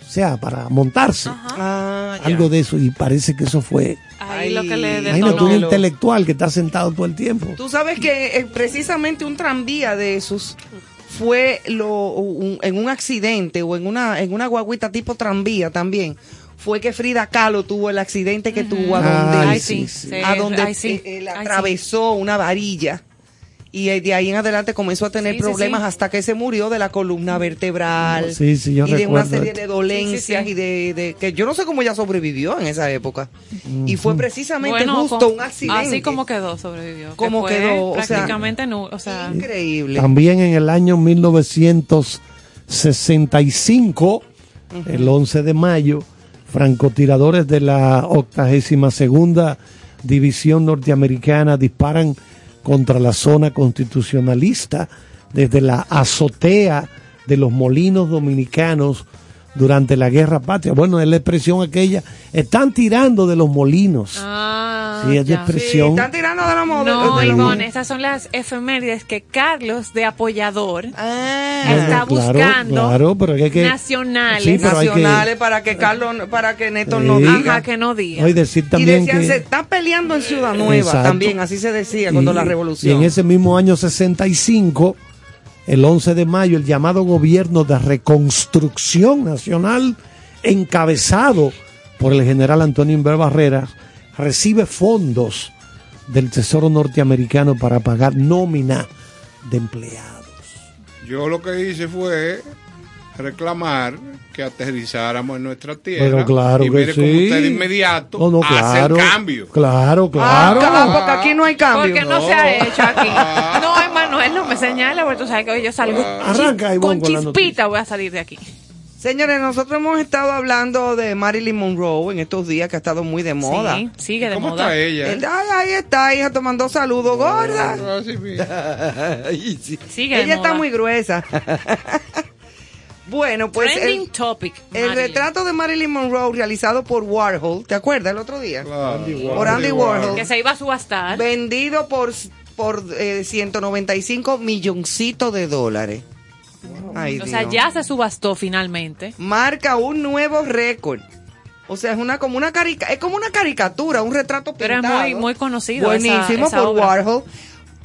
O sea, para montarse. Ah. Algo de eso. Y parece que eso fue. Ahí lo que le Ay, Imagínate un intelectual que está sentado todo el tiempo. Tú sabes que eh, precisamente un tranvía de esos fue lo, un- en un accidente o en una, en una guaguita tipo tranvía también. Fue que Frida Kahlo tuvo el accidente que tuvo a donde, Ay, sí, sí. sí. sí. a donde Ay, sí. eh, él Ay, sí. atravesó una varilla. Y de ahí en adelante comenzó a tener Sí, problemas sí. hasta que se murió de la columna vertebral. Sí, sí, yo y de una serie de dolencias Sí, sí, sí. y de, de- que yo no sé cómo ella sobrevivió en esa época. Y fue precisamente Bueno, justo con- un accidente. Así como quedó, sobrevivió. Como quedó, o sea, prácticamente nu- o sea, increíble. También en el año 1965, el 11 de mayo, francotiradores de la 82 División Norteamericana disparan contra la zona constitucionalista desde la azotea de los molinos dominicanos durante la guerra patria. Bueno, es la expresión aquella, están tirando de los molinos. Ah, Sí, es de ya. expresión. Sí, están tirando de la moda. No, de Ivonne, estas son las efemérides que Carlos, de apoyador, Ah, está claro, buscando claro, pero hay que- nacionales. Sí, pero hay que- nacionales para que Carlos, para que Néstor no Sí. diga. Ajá, que no diga. No, y decir Y también decían, que... se está peleando en Ciudad Nueva Exacto. también, así se decía cuando Y- la Y revolución. en ese mismo año 65, el 11 de mayo, el llamado gobierno de reconstrucción nacional, encabezado por el general Antonio Inver Barreras, recibe fondos del Tesoro norteamericano para pagar nómina de empleados. Yo lo que hice fue reclamar que aterrizáramos en nuestra tierra. Pero claro y que mire sí. cómo usted de inmediato No, no, hace claro. el cambio. Claro, Ah, claro. ah, porque aquí no hay cambio. Porque no, No. se ha hecho aquí. Ah. No, Emanuel, no me señala, porque tú sabes que hoy yo salgo Arranca, chis- Ivonne, con chispita voy a salir de aquí. Señores, nosotros hemos estado hablando de Marilyn Monroe en estos días que ha estado muy de moda. Sí, sigue de ¿Cómo moda. está ella? El- ay, ahí está, hija, tomando saludos, gorda. Sigue de Ella está moda. muy gruesa. bueno, pues Trending el, topic. el retrato de Marilyn Monroe realizado por Warhol, ¿te acuerdas el otro día? Claro. Por Andy Warhol. Que se iba a subastar. Vendido por, por eh, 195 milloncitos de dólares. Ay, O sea, Dios. ya se subastó finalmente. marca un nuevo récord. O sea, es una como una carica es como una caricatura, un retrato Pero es pintado. muy, muy conocido. Buenísimo esa por obra. Warhol.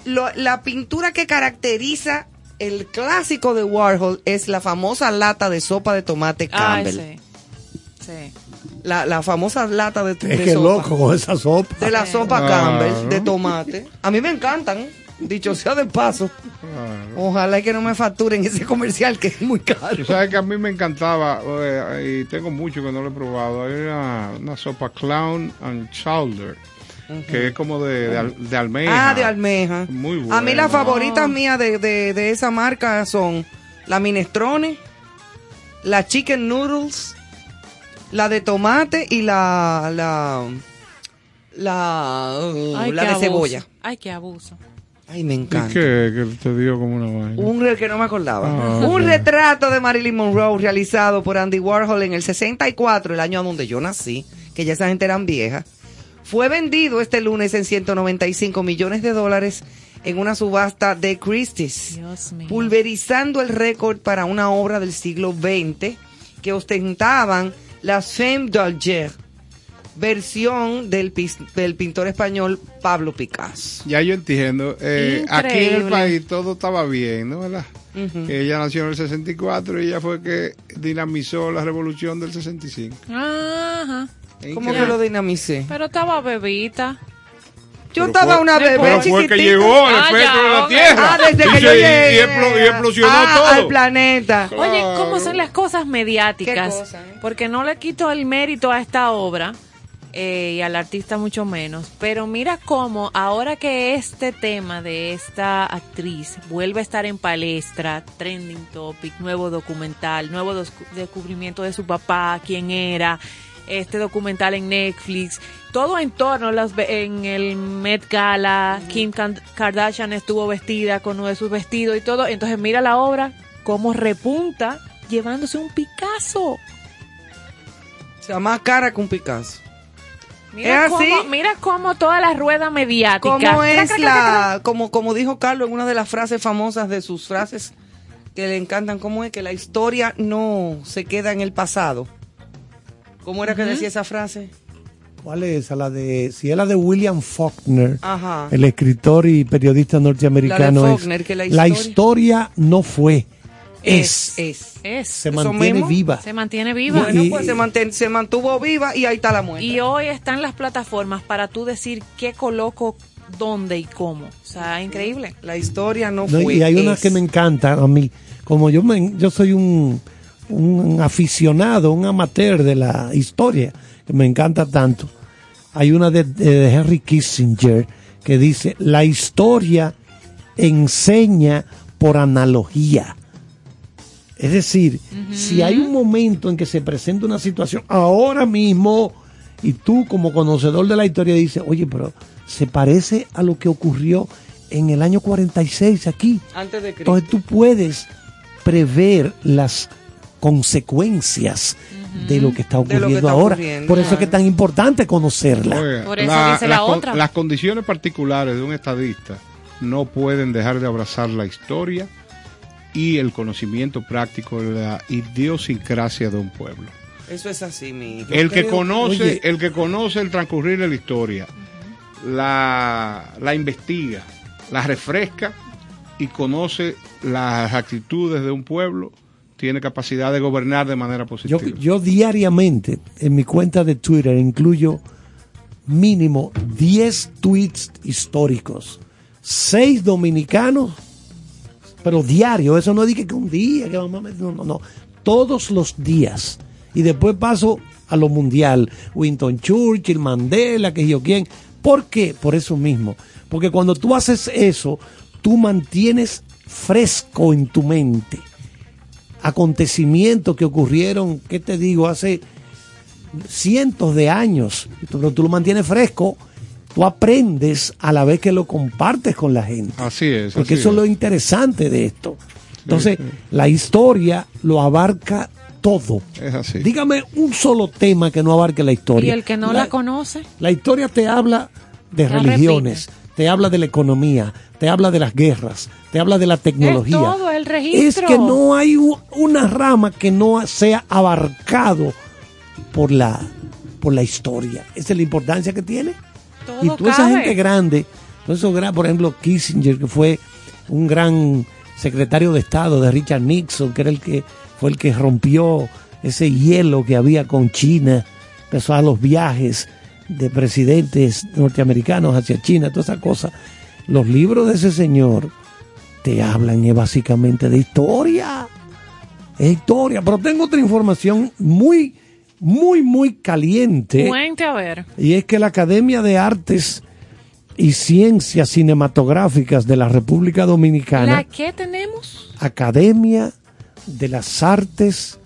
Lo- la pintura que caracteriza el clásico de Warhol es la famosa lata de sopa de tomate Ay, Campbell. sí. Sí. La, la famosa lata de, Es de que sopa. loco con esa sopa. De la sopa Claro. Campbell de tomate. A mí me encantan, dicho sea de paso. Claro. Ojalá que no me facturen ese comercial que es muy caro. Tú sabes que a mí me encantaba, eh, y tengo mucho que no lo he probado, hay una, una sopa clown and chowder, que es como de, de, al- de almeja. Ah, de almeja. Muy A mí las buena. favoritas mías de, de, de esa marca son la minestrone, la chicken noodles, la de tomate y la la la, uh, Ay, la de abuso. cebolla. Ay, qué abuso. Ay, me ¿Y encanta. qué? Que te dio como una vaina. Un re- que no me acordaba. Ah, un retrato de Marilyn Monroe realizado por Andy Warhol en el 64, el año donde yo nací, que ya esa gente eran viejas. fue vendido este lunes en 195 millones de dólares en una subasta de Christie's, Dios mío. pulverizando el récord para una obra del siglo XX que ostentaban las Femme d'Alger, versión del, del pintor español Pablo Picasso. Ya yo entiendo. Eh, aquí en el país todo estaba bien, ¿no? ¿Verdad? Ujú. Ella nació en el 64 y ella fue que dinamizó la revolución del 65. Ajá. ¿Cómo que lo dinamicé? Pero estaba bebita. Yo Pero estaba fue- una bebé Pero fue que chiquitita. llegó al Ah, espectro ya, de la ok. Tierra. Ah, desde que Y yo se- y- llegué y explo- y explosionó ah, todo. al planeta. Oye, Claro. ¿cómo son las cosas mediáticas? ¿Qué cosa, eh? Porque no le quito el mérito a esta obra eh, y al artista mucho menos. Pero mira cómo ahora que este tema de esta actriz vuelve a estar en palestra, trending topic, nuevo documental, nuevo descubrimiento de su papá, quién era, este documental en Netflix, todo en torno a las en el Met Gala, Kim Kardashian estuvo vestida con uno de sus vestidos y todo. Entonces mira la obra, cómo repunta llevándose un Picasso. O sea, más cara que un Picasso. Mira ¿Es cómo, así? mira cómo toda la rueda mediática. ¿Cómo es la, como, como dijo Carlos en una de las frases famosas de sus frases que le encantan, cómo es que la historia no se queda en el pasado? ¿Cómo era que decía esa frase? ¿Cuál es esa? La de, si es la de William Faulkner, Ajá. el escritor y periodista norteamericano. La de es, que la la historia- historia no fue, Es, es. es. Se mantiene mismo. viva. Se mantiene viva. Bueno, Y- pues se, manten- se mantuvo viva y ahí está la muestra. Y hoy están las plataformas para tú decir qué coloco, dónde y cómo. O sea, increíble. la historia no, No, fue. y hay una es. que me encanta a mí. Como yo, me- yo soy un, un aficionado, un amateur de la historia, que me encanta tanto. Hay una de, de Henry Kissinger que dice, la historia enseña por analogía. Es decir, si hay un momento en que se presenta una situación ahora mismo y tú como conocedor de la historia dices, oye, pero se parece a lo que ocurrió en el año 46 aquí. Antes de Cristo. Entonces tú puedes prever las consecuencias de lo que está que ocurriendo está ahora. ocurriendo, Por eso es que es tan importante conocerla. Oiga, Por eso dice la con- otra. las condiciones particulares de un estadista no pueden dejar de abrazar la historia y el conocimiento práctico de la idiosincrasia de un pueblo. Eso es así, mi. hijo. El que creo- conoce, oye. el que conoce el transcurrir de la historia, la, la investiga, la refresca y conoce las actitudes de un pueblo, tiene capacidad de gobernar de manera Yo, positiva. yo diariamente en mi cuenta de Twitter incluyo mínimo 10 tweets históricos. Seis dominicanos, pero diario. Eso no dije que un día, que vamos a meter- no, no, no. Todos los días. Y después paso a lo mundial. Winston Churchill, Mandela, que yo quién. ¿Por qué? Por eso mismo. Porque cuando tú haces eso, tú mantienes fresco en tu mente acontecimientos que ocurrieron, ¿qué te digo? Hace cientos de años, pero tú lo mantienes fresco, tú aprendes a la vez que lo compartes con la gente. Así es. Porque así eso es es. lo interesante de esto. Entonces, la historia lo abarca todo. Es así. Dígame un solo tema que no abarque la Y historia. el que no la, conoce, La historia te habla de La religiones, te habla de la economía, te habla de las guerras, te habla de la tecnología. todo el registro. Es que no hay u- una rama que no sea abarcado por la, por la historia. Esa es la importancia que tiene. Todo y toda esa gente grande, por ejemplo, Kissinger, que fue un gran secretario de Estado de Richard Nixon, que era el que fue el que rompió ese hielo que había con China, empezó a los viajes de presidentes norteamericanos hacia China, toda esa cosa. Los libros de ese señor te hablan eh, básicamente de historia. Es historia, pero tengo otra información muy, muy, muy caliente. Cuente a ver. Y es que la Academia de Artes y Ciencias Cinematográficas de la República Dominicana, ¿La que tenemos? Academia de las Artes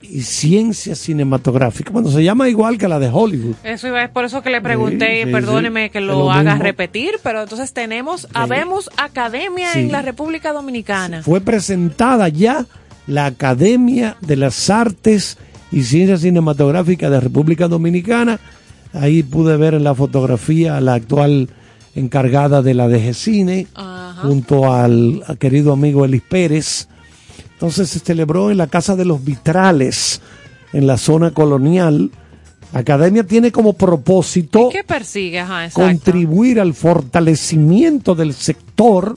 y Ciencias Cinematográficas, bueno, se llama igual que la de Hollywood. Eso iba, es por eso que le pregunté, Sí, sí, perdóneme sí. que lo lo haga mismo. repetir, pero entonces tenemos, habemos academia en la República Dominicana. Fue presentada ya la Academia de las Artes y Ciencias Cinematográficas de República Dominicana Ahí pude ver en la fotografía a la actual encargada de la DG Cine, Ajá. junto al, al querido amigo Elis Pérez. Entonces se celebró en la Casa de los Vitrales, en la zona colonial. Academia tiene como propósito ¿Y qué persigue? Ajá, exacto. contribuir al fortalecimiento del sector,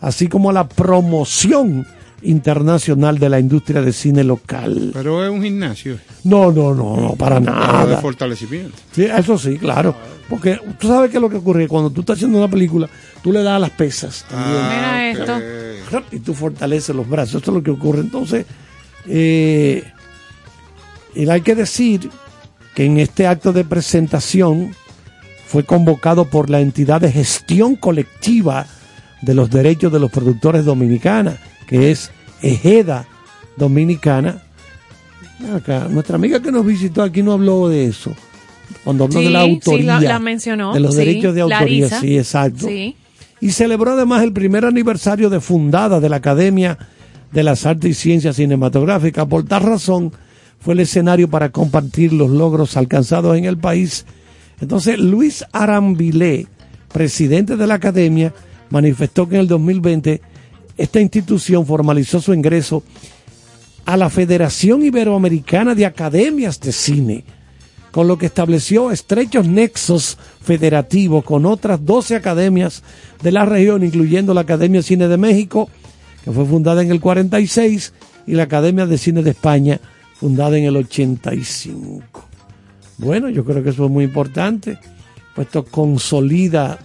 así como a la promoción internacional de la industria de cine local. Pero es un gimnasio. No, no, no, no, para Habla de nada. fortalecimiento. Sí, eso sí, claro. Porque tú sabes qué es lo que ocurre cuando tú estás haciendo una película, tú le das a las pesas también. Mira esto. y tú fortaleces los brazos. Eso es lo que ocurre. Entonces, eh, y hay que decir que en este acto de presentación fue convocado por la entidad de gestión colectiva de los derechos de los productores dominicana, que es Ejeda Dominicana. Acá, nuestra amiga que nos visitó aquí no habló de eso. Cuando habló Sí, de la sí, autoría. la- la mencionó, De los sí, derechos de autoría, Larisa. sí, exacto Sí. y celebró además el primer aniversario de fundada de la Academia de las Artes y Ciencias Cinematográficas. Por tal razón, fue el escenario para compartir los logros alcanzados en el país. Entonces, Luis Arambilé, presidente de la Academia, manifestó que en el 2020 esta institución formalizó su ingreso a la Federación Iberoamericana de Academias de Cine, con lo que estableció estrechos nexos federativos con otras 12 academias de la región, incluyendo la Academia de Cine de México, que fue fundada en el 46, y la Academia de Cine de España, fundada en el 85. Bueno, yo creo que eso es muy importante, pues esto consolida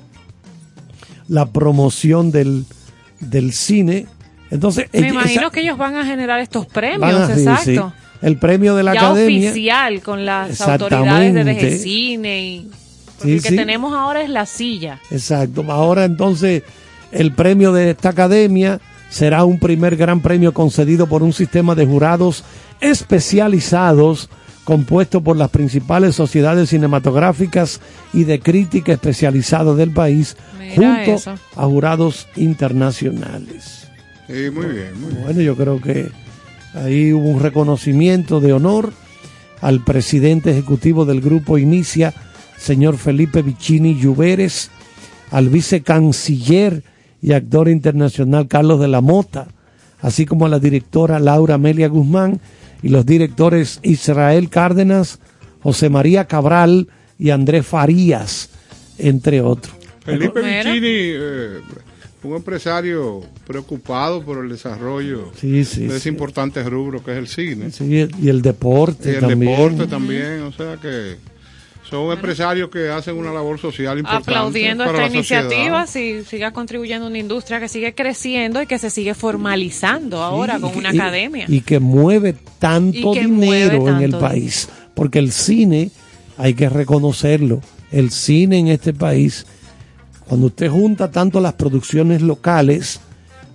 la promoción del, del cine. Entonces, Me ella- imagino esa- que ellos van a generar estos premios, a- exacto. sí. El premio de la ya academia. oficial con las autoridades de. DG Cine y porque el que tenemos ahora es la silla. Exacto. Ahora entonces el premio de esta academia será un primer gran premio concedido por un sistema de jurados especializados compuesto por las principales sociedades cinematográficas y de crítica especializadas del país, Mira junto eso. a jurados internacionales. Sí, muy bien, muy bien. Bueno, yo creo que ahí hubo un reconocimiento de honor al presidente ejecutivo del grupo Inicia, señor Felipe Vicini Lluveres, al vicecanciller y actor internacional Carlos de la Mota, así como a la directora Laura Amelia Guzmán y los directores Israel Cárdenas, José María Cabral y Andrés Farías, entre otros. Felipe. Vicini, eh, un empresario preocupado por el desarrollo Sí, sí, de ese sí. importante rubro que es el cine. Sí, y el deporte y el también. deporte también, o sea que son empresarios que hacen una labor social importante. Aplaudiendo para esta la sociedad. iniciativa, si siga contribuyendo a una industria que sigue creciendo y que se sigue formalizando ahora con una y- academia. Y que mueve tanto que dinero mueve en el país. Porque el cine, hay que reconocerlo, el cine en este país, cuando usted junta tanto las producciones locales,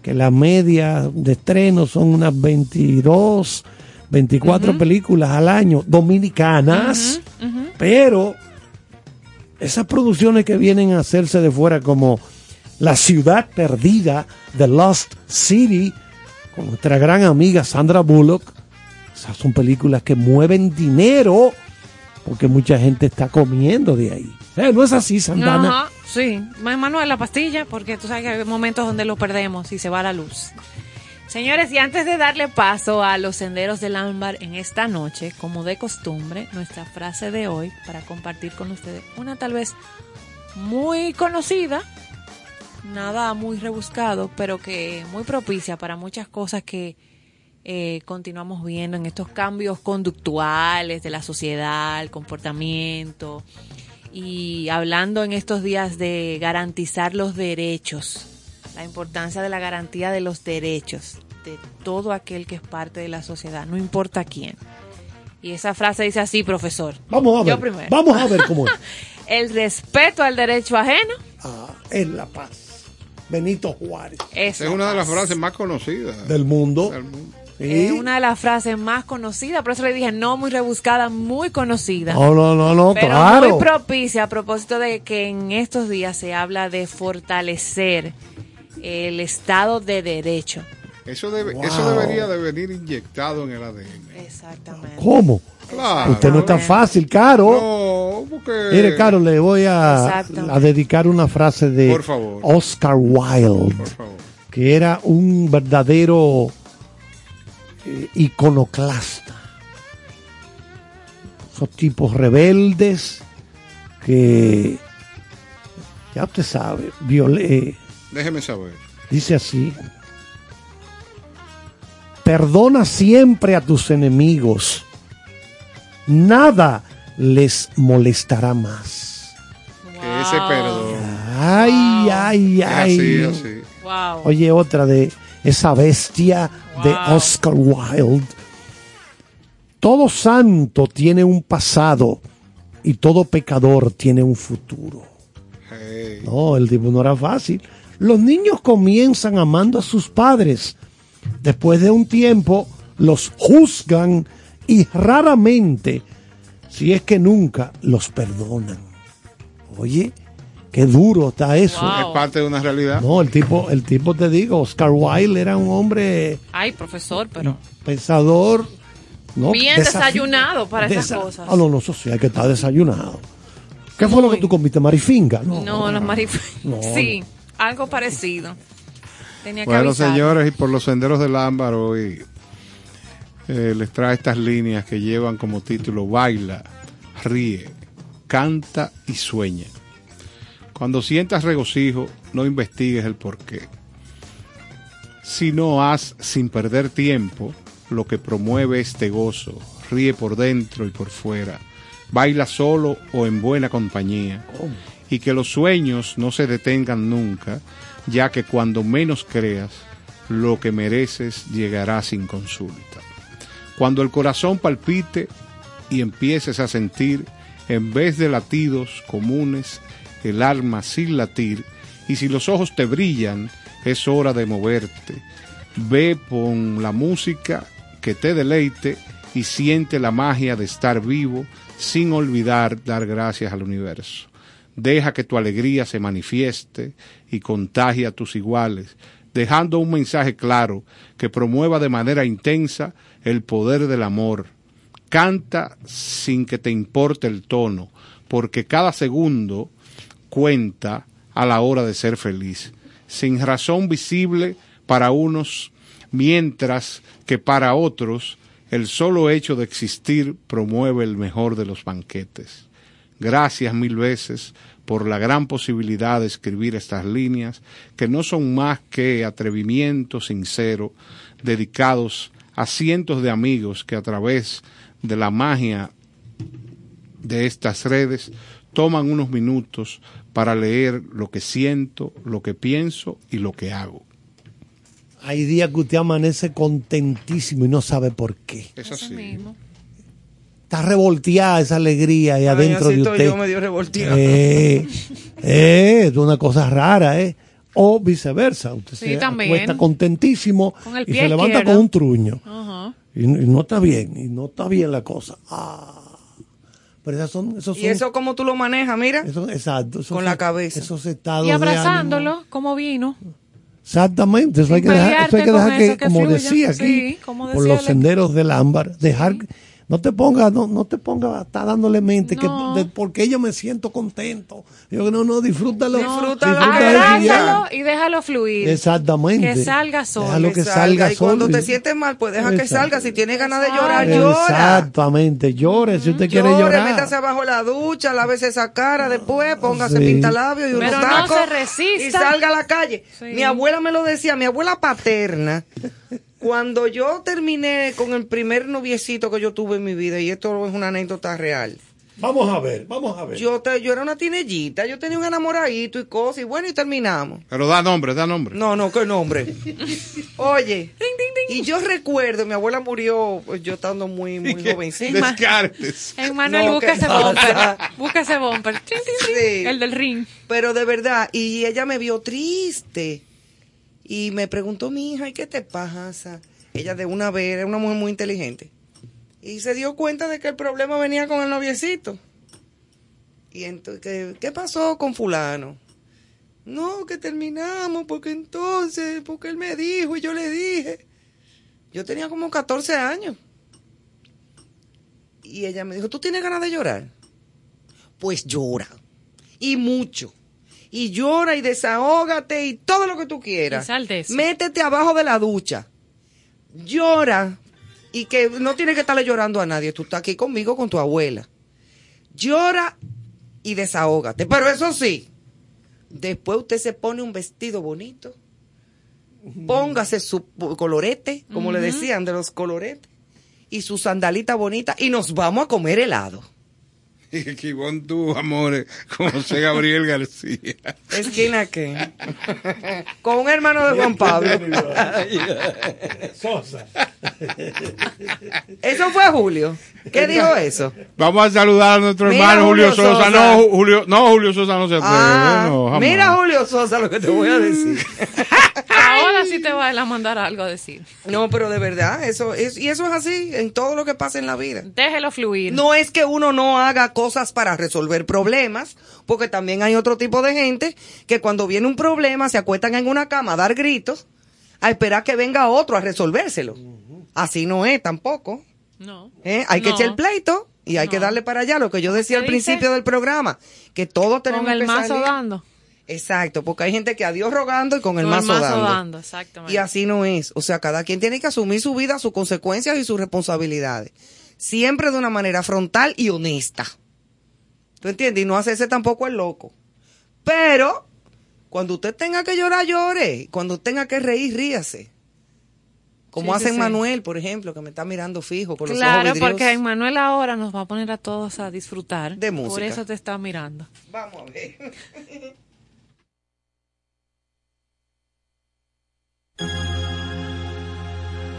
que la media de estreno son unas 22, 24 películas al año, dominicanas, pero esas producciones que vienen a hacerse de fuera como La ciudad perdida, The Lost City, con nuestra gran amiga Sandra Bullock, esas son películas que mueven dinero porque mucha gente está comiendo de ahí. Eh, ¿No es así, Santana? Ajá, sí. Más mano de la pastilla, porque tú sabes que hay momentos donde lo perdemos y se va la luz. Señores, y antes de darle paso a los senderos del ámbar en esta noche, como de costumbre, nuestra frase de hoy para compartir con ustedes, una tal vez muy conocida, nada muy rebuscado, pero que muy propicia para muchas cosas que eh, continuamos viendo en estos cambios conductuales de la sociedad, el comportamiento, y hablando en estos días de garantizar los derechos, la importancia de la garantía de los derechos de todo aquel que es parte de la sociedad, no importa quién. Y esa frase dice así, profesor. Vamos a ver. Yo primero. Vamos a ver cómo es. El respeto al derecho ajeno Ah, en la paz. Benito Juárez. es, Es una de las frases más conocidas Del mundo. del mundo. Sí. Es una de las frases más conocidas, por eso le dije no muy rebuscada, muy conocida. No, no, no, no, pero claro. muy propicia a propósito de que en estos días se habla de fortalecer el Estado de Derecho. Eso, debe, Wow. eso debería de venir inyectado en el ADN. Exactamente. ¿Cómo? Claro. Usted no está fácil, caro. No, ¿Cómo que? Mire, Caro, le voy a, dedicar una frase de Por favor. Oscar Wilde, Por favor. que era un verdadero eh, iconoclasta. Esos tipos rebeldes que, ya usted sabe, viole- Déjeme saber. dice así, perdona siempre a tus enemigos, nada les molestará más. Que ese perdón. Ay, ay, ay. así, así. Wow. Oye, otra de esa bestia de Wow. Oscar Wilde. Todo santo tiene un pasado y todo pecador tiene un futuro. Hey. No, el tipo no era fácil. Los niños comienzan amando a sus padres. Después de un tiempo los juzgan y raramente, si es que nunca, los perdonan. Oye, qué duro está eso. Wow. Es parte de una realidad. No, el tipo, el tipo te digo, Oscar Wilde era un hombre Ay, profesor, pero. pensador. ¿no? Bien desayunado para esas cosas. Ah, no, no, eso sí, hay que estar desayunado. ¿Qué fue lo que tú comiste? ¿Marifinga? No, No, los marif... No. Sí, algo parecido. Tenía que Bueno, avisar. señores, y por los senderos del ámbar hoy eh, les trae estas líneas que llevan como título Baila, ríe, canta y sueña. Cuando sientas regocijo, no investigues el porqué. Si no haz sin perder tiempo lo que promueve este gozo, ríe por dentro y por fuera, baila solo o en buena compañía, y que los sueños no se detengan nunca, ya que cuando menos creas, lo que mereces llegará sin consulta. Cuando el corazón palpite y empieces a sentir, en vez de latidos comunes, el alma sin latir, y si los ojos te brillan, es hora de moverte. Ve con la música que te deleite y siente la magia de estar vivo sin olvidar dar gracias al universo. Deja que tu alegría se manifieste y contagie a tus iguales, dejando un mensaje claro que promueva de manera intensa el poder del amor. Canta sin que te importe el tono, porque cada segundo cuenta a la hora de ser feliz, sin razón visible para unos, mientras que para otros el solo hecho de existir promueve el mejor de los banquetes. Gracias mil veces por la gran posibilidad de escribir estas líneas, que no son más que atrevimiento sincero, dedicados a cientos de amigos que a través de la magia de estas redes toman unos minutos para leer lo que siento, lo que pienso y lo que hago. Hay días que usted amanece contentísimo y no sabe por qué. Es Eso mismo. Está revolteada esa alegría ahí Ay, adentro de usted. yo medio revolteado. Eh, eh, es una cosa rara, ¿eh? O viceversa. Usted Sí, se también. acuesta contentísimo Con el y pie se levanta izquierdo. con un truño. Y, y no está bien, y no está bien la cosa. Ah. Pero esas son, esos son, ¿Y eso cómo tú lo manejas? Mira. esos- exacto, esos Con la cabeza. Esos estados Y de ánimo. abrazándolo como vino. Exactamente, eso hay que dejar, eso hay que, dejar que, eso, que como fluya. decía aquí, Sí, como por los senderos del ámbar, dejar, no te pongas, no, no te pongas a estar dándole mente No. que de- porque yo me siento contento. Yo no, no, disfrútalo. Disfrútalo, y déjalo fluir. Exactamente. Que salga solo. Déjalo que Que salga Y cuando solo. te sientes mal, pues deja que salga. Si tienes ganas de llorar, llora. Exactamente, llore si usted quiere Llore, llorar. métase abajo la ducha, lávese esa cara después, póngase Sí. pintalabios y unos Pero no tacos. se resista. Y salga a la calle. Sí. Mi abuela me lo decía, mi abuela paterna. Cuando yo terminé con el primer noviecito que yo tuve en mi vida, y esto es una anécdota real. Vamos a ver, vamos a ver. Yo, te, yo era una tinellita, yo tenía un enamoradito y cosas, y bueno, y terminamos. Pero da nombre, da nombre. No, no, qué nombre. Oye, y yo recuerdo, mi abuela murió, pues yo estando muy, muy jovencita. Descartes. En Manuel, No, busca ese bumper. Busca ese bumper. Sí. El del ring. Pero de verdad, y ella me vio triste. Y me preguntó mi hija, ¿y qué te pasa? Ella de una vez era una mujer muy inteligente. Y se dio cuenta de que el problema venía con el noviecito. Y entonces, ¿qué, qué pasó con fulano? No, que terminamos, porque entonces, porque él me dijo y yo le dije. Yo tenía como 14 años. Y ella me dijo, ¿tú tienes ganas de llorar? pues llora. Y mucho. Y llora y desahógate y todo lo que tú quieras. Y sal de eso. Métete abajo de la ducha. Llora. Y que no tienes que estarle llorando a nadie. Tú estás aquí conmigo, con tu abuela. Llora y desahógate. Pero eso sí, después usted se pone un vestido bonito. Póngase su colorete, como le decían de los coloretes, y su sandalita bonita y nos vamos a comer helado. Y que con tu amores, como José Gabriel García. ¿Esquina qué? Con un hermano de Juan Pablo. Sosa. Eso fue Julio. ¿Qué dijo eso? Vamos a saludar a nuestro Mira, hermano Julio, Julio Sosa. Sosa. No, Julio, no, Julio Sosa no se atreve. Ah, no, mira Julio Sosa lo que te voy a decir. Ahora sí te va a mandar algo a decir. No, pero de verdad, eso es, y eso es así en todo lo que pasa en la vida. Déjelo fluir. No es que uno no haga cosas para resolver problemas, porque también hay otro tipo de gente que cuando viene un problema se acuestan en una cama a dar gritos a esperar que venga otro a resolvérselo. Así no es tampoco. No. ¿eh? Hay que echar el pleito y hay que darle para allá lo que yo decía al principio del programa, que todos tenemos Con el que mazo salir- dando. Exacto, porque hay gente que a Dios rogando y con el Con mazo, dando. exactamente. Y así no es. O sea, cada quien tiene que asumir su vida, sus consecuencias y sus responsabilidades. Siempre de una manera frontal y honesta. ¿Tú entiendes? Y no hacerse tampoco el loco. Pero, cuando usted tenga que llorar, llore. Cuando tenga que reír, ríase. Como Sí, hace sí. Manuel, por ejemplo, que me está mirando fijo con los Claro, ojos porque vidriosos. Manuel ahora nos va a poner a todos a disfrutar. De Por música. eso te está mirando. Vamos a ver.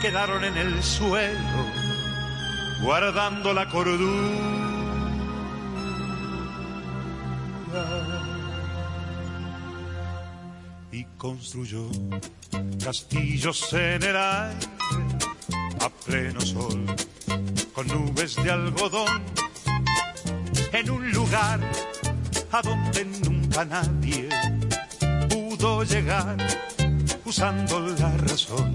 quedaron en el suelo, guardando la cordura. Y construyó castillos en el aire, a pleno sol, con nubes de algodón, en un lugar a donde nunca nadie pudo llegar usando la razón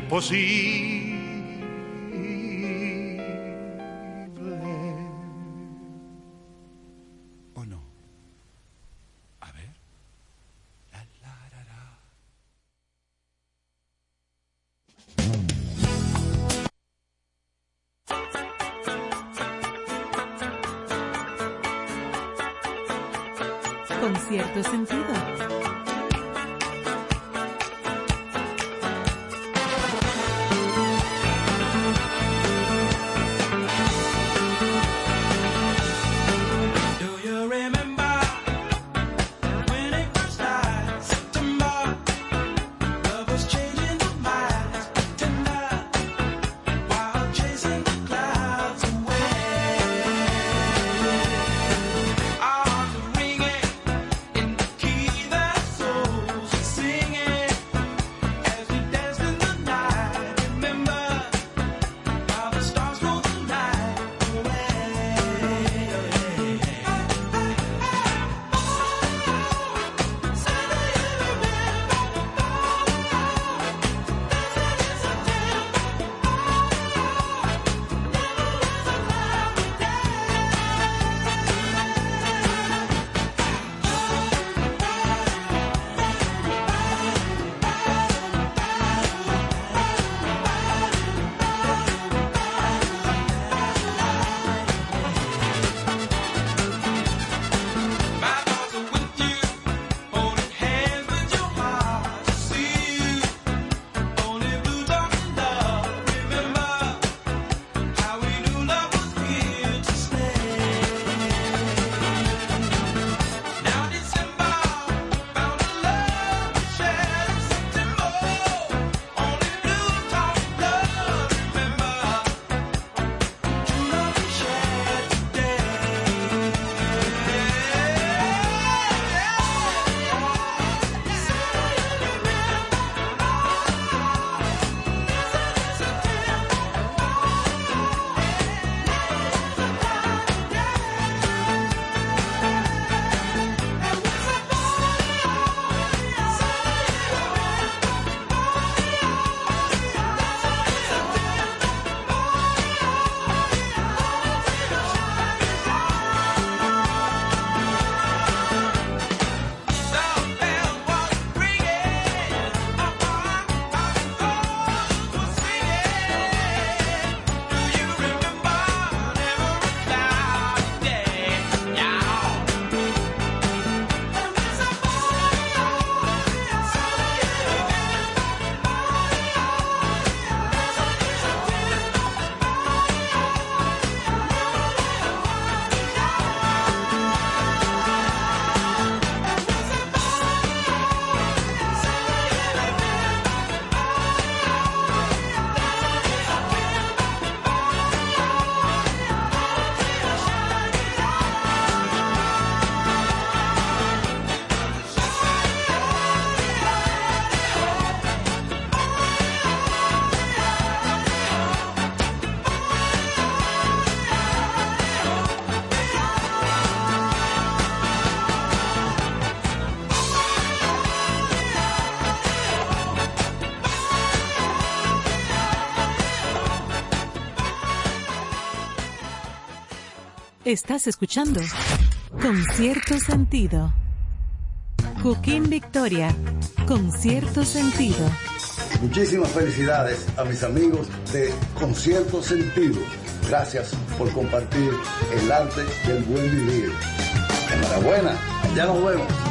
imposible. Estás escuchando con cierto sentido. Joaquín Victoria, con cierto sentido. Muchísimas felicidades a mis amigos de Concierto Sentido. Gracias por compartir el arte del buen vivir. Enhorabuena, ya nos vemos.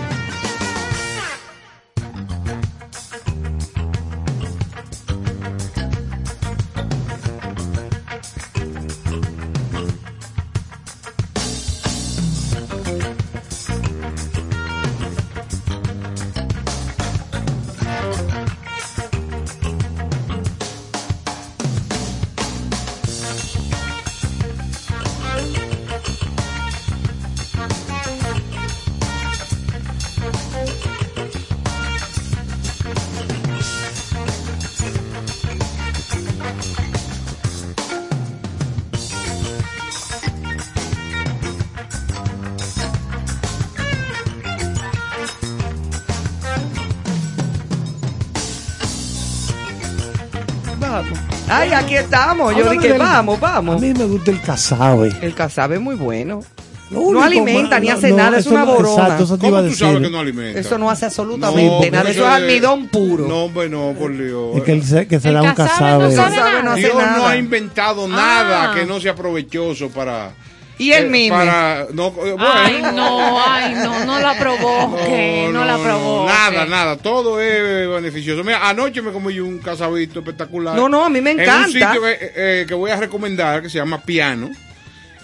Aquí estamos. Yo dije, del- vamos, A vamos. mí me gusta el casabe. El casabe es muy bueno. Lo No único alimenta ma- ni no, hace no, nada, es una no- borona. Exacto, eso te iba a ¿Cómo tú sabes decir. que no alimenta? Eso no hace absolutamente nada. Eso es almidón puro. No, hombre, no, por Dios. Es que, él se, que se El da un casabe casabe. no sabe no hace Dios no nada. ha inventado Ah. nada que no sea provechoso para, Y el eh, mime. Para, no, eh, bueno, Ay, no, ay, no, no la provoque, no, la provoque. Nada, nada, todo es beneficioso. Mira, anoche me comí yo un casabito espectacular. No, no, a mí me En un encanta. sitio que, eh, que voy a recomendar que se llama Piano,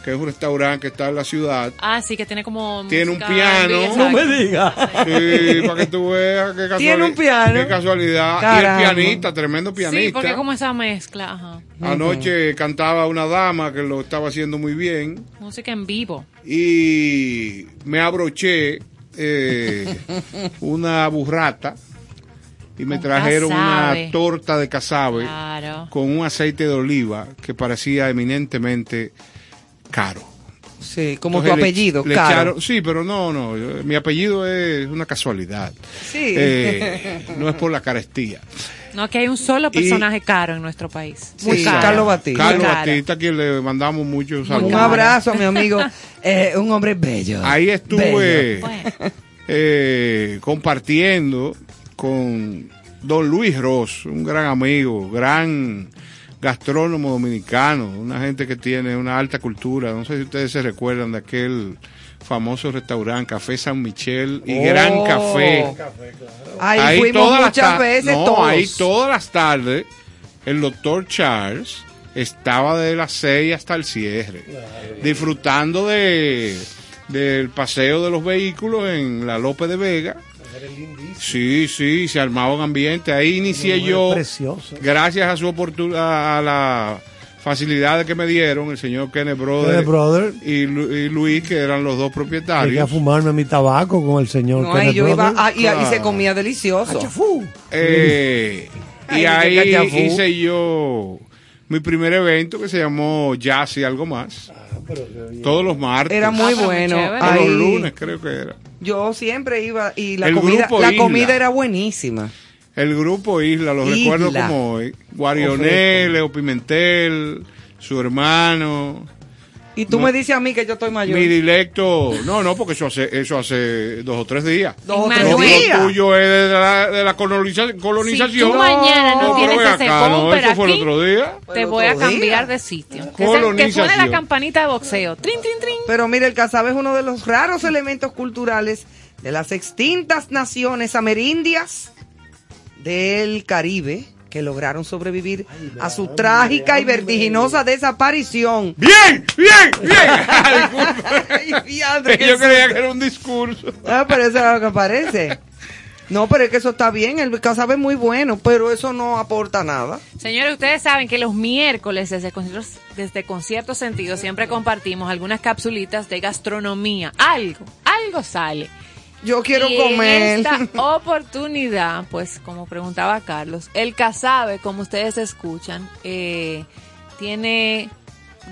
que es un restaurante que está en la ciudad. Ah, sí, que tiene como. Tiene un piano. No me digas. Sí, para que tú veas qué casualidad. Tiene un piano. Qué casualidad. Caramba. Y el pianista, tremendo pianista. Sí, porque como esa mezcla, ajá. Anoche cantaba una dama que lo estaba haciendo muy bien. Música en vivo. y me abroché eh, una burrata y me trajeron casabe. una torta de casabe Claro. con un aceite de oliva que parecía eminentemente caro. Sí, como tu Entonces apellido, le Caro. echaron- sí, pero no, no, yo- mi apellido es una casualidad. Sí. Eh, no es por la carestía. No, que hay un solo personaje caro en nuestro país. Muy Sí, caro. Carlos Batista. Carlos. Batista, a quien le mandamos muchos saludos. Un abrazo a mi amigo, eh, un hombre bello. Ahí estuve eh, compartiendo con don Luis Ross, un gran amigo, gran gastrónomo dominicano, una gente que tiene una alta cultura. No sé si ustedes se recuerdan de aquel famoso restaurante Café San Michel y Gran Oh. Café. Ahí, fuimos todas muchas veces no, todos. ahí todas las tardes el doctor Charles estaba de las 6 hasta el cierre, disfrutando de del paseo de los vehículos en la Lope de Vega. Sí, sí, se armaba un ambiente. Ahí inicié yo, Precioso. gracias a su oportunidad, a la facilidad que me dieron el señor Kenneth Brother, Kenneth Brother. Y, Lu- y Luis, que eran los dos Llegué a propietarios. fumarme mi tabaco con el señor No, ahí Kenneth yo iba, Brothers. ah, y, y se Claro. comía delicioso. Eh, y ahí hice yo mi primer evento que se llamó Jazz y algo más. Todos los martes. Era muy Ah, bueno. Ahí, los lunes creo que era. Yo siempre iba y la El comida, la Isla. comida era buenísima. El grupo Isla, lo Isla. recuerdo como hoy. Guarionel, Leo Pimentel, su hermano. Y tú No. me dices a mí que yo estoy mayor. Mi dilecto, no, no, porque eso hace, eso hace dos o tres días. Dos o Manuel. tres Lo días. tuyo es de la, de la coloniza- colonización. Si tú mañana no, pero tienes ese acá, no, eso fue el otro día. te voy a cambiar día. de sitio. Que, que suene la campanita de boxeo. Trin, trin, trin. Pero mire, el casabe es uno de los raros elementos culturales de las extintas naciones amerindias del Caribe que lograron sobrevivir a su trágica y vertiginosa desaparición. Bien, bien, bien. Ah. Ay, Yo creía que era un discurso. Ah, pero eso es lo que parece. No, pero es que eso está bien, el casabe es muy bueno, pero eso no aporta nada. Señores, ustedes saben que los miércoles desde conciertos, desde concierto sentido siempre compartimos algunas capsulitas de gastronomía. Algo, algo sale. Yo quiero y comer. En esta oportunidad, pues como preguntaba Carlos, el casabe, como ustedes escuchan, eh, tiene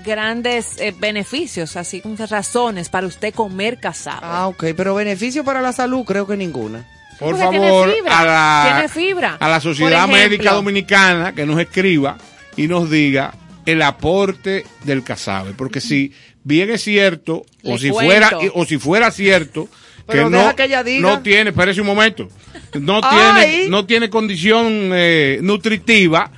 grandes eh, beneficios, así muchas razones para usted comer casabe. Ah, ok, pero beneficio para la salud creo que ninguna. Por Porque tiene favor, fibra, a la, tiene fibra. a la Sociedad ejemplo. Médica Dominicana que nos escriba y nos diga el aporte del casabe. Porque si bien es cierto, o si cuento. fuera, o si fuera cierto, que Pero no, deja que ella diga. no tiene, espérese un momento, no Ay. tiene, no tiene condición eh, nutritiva,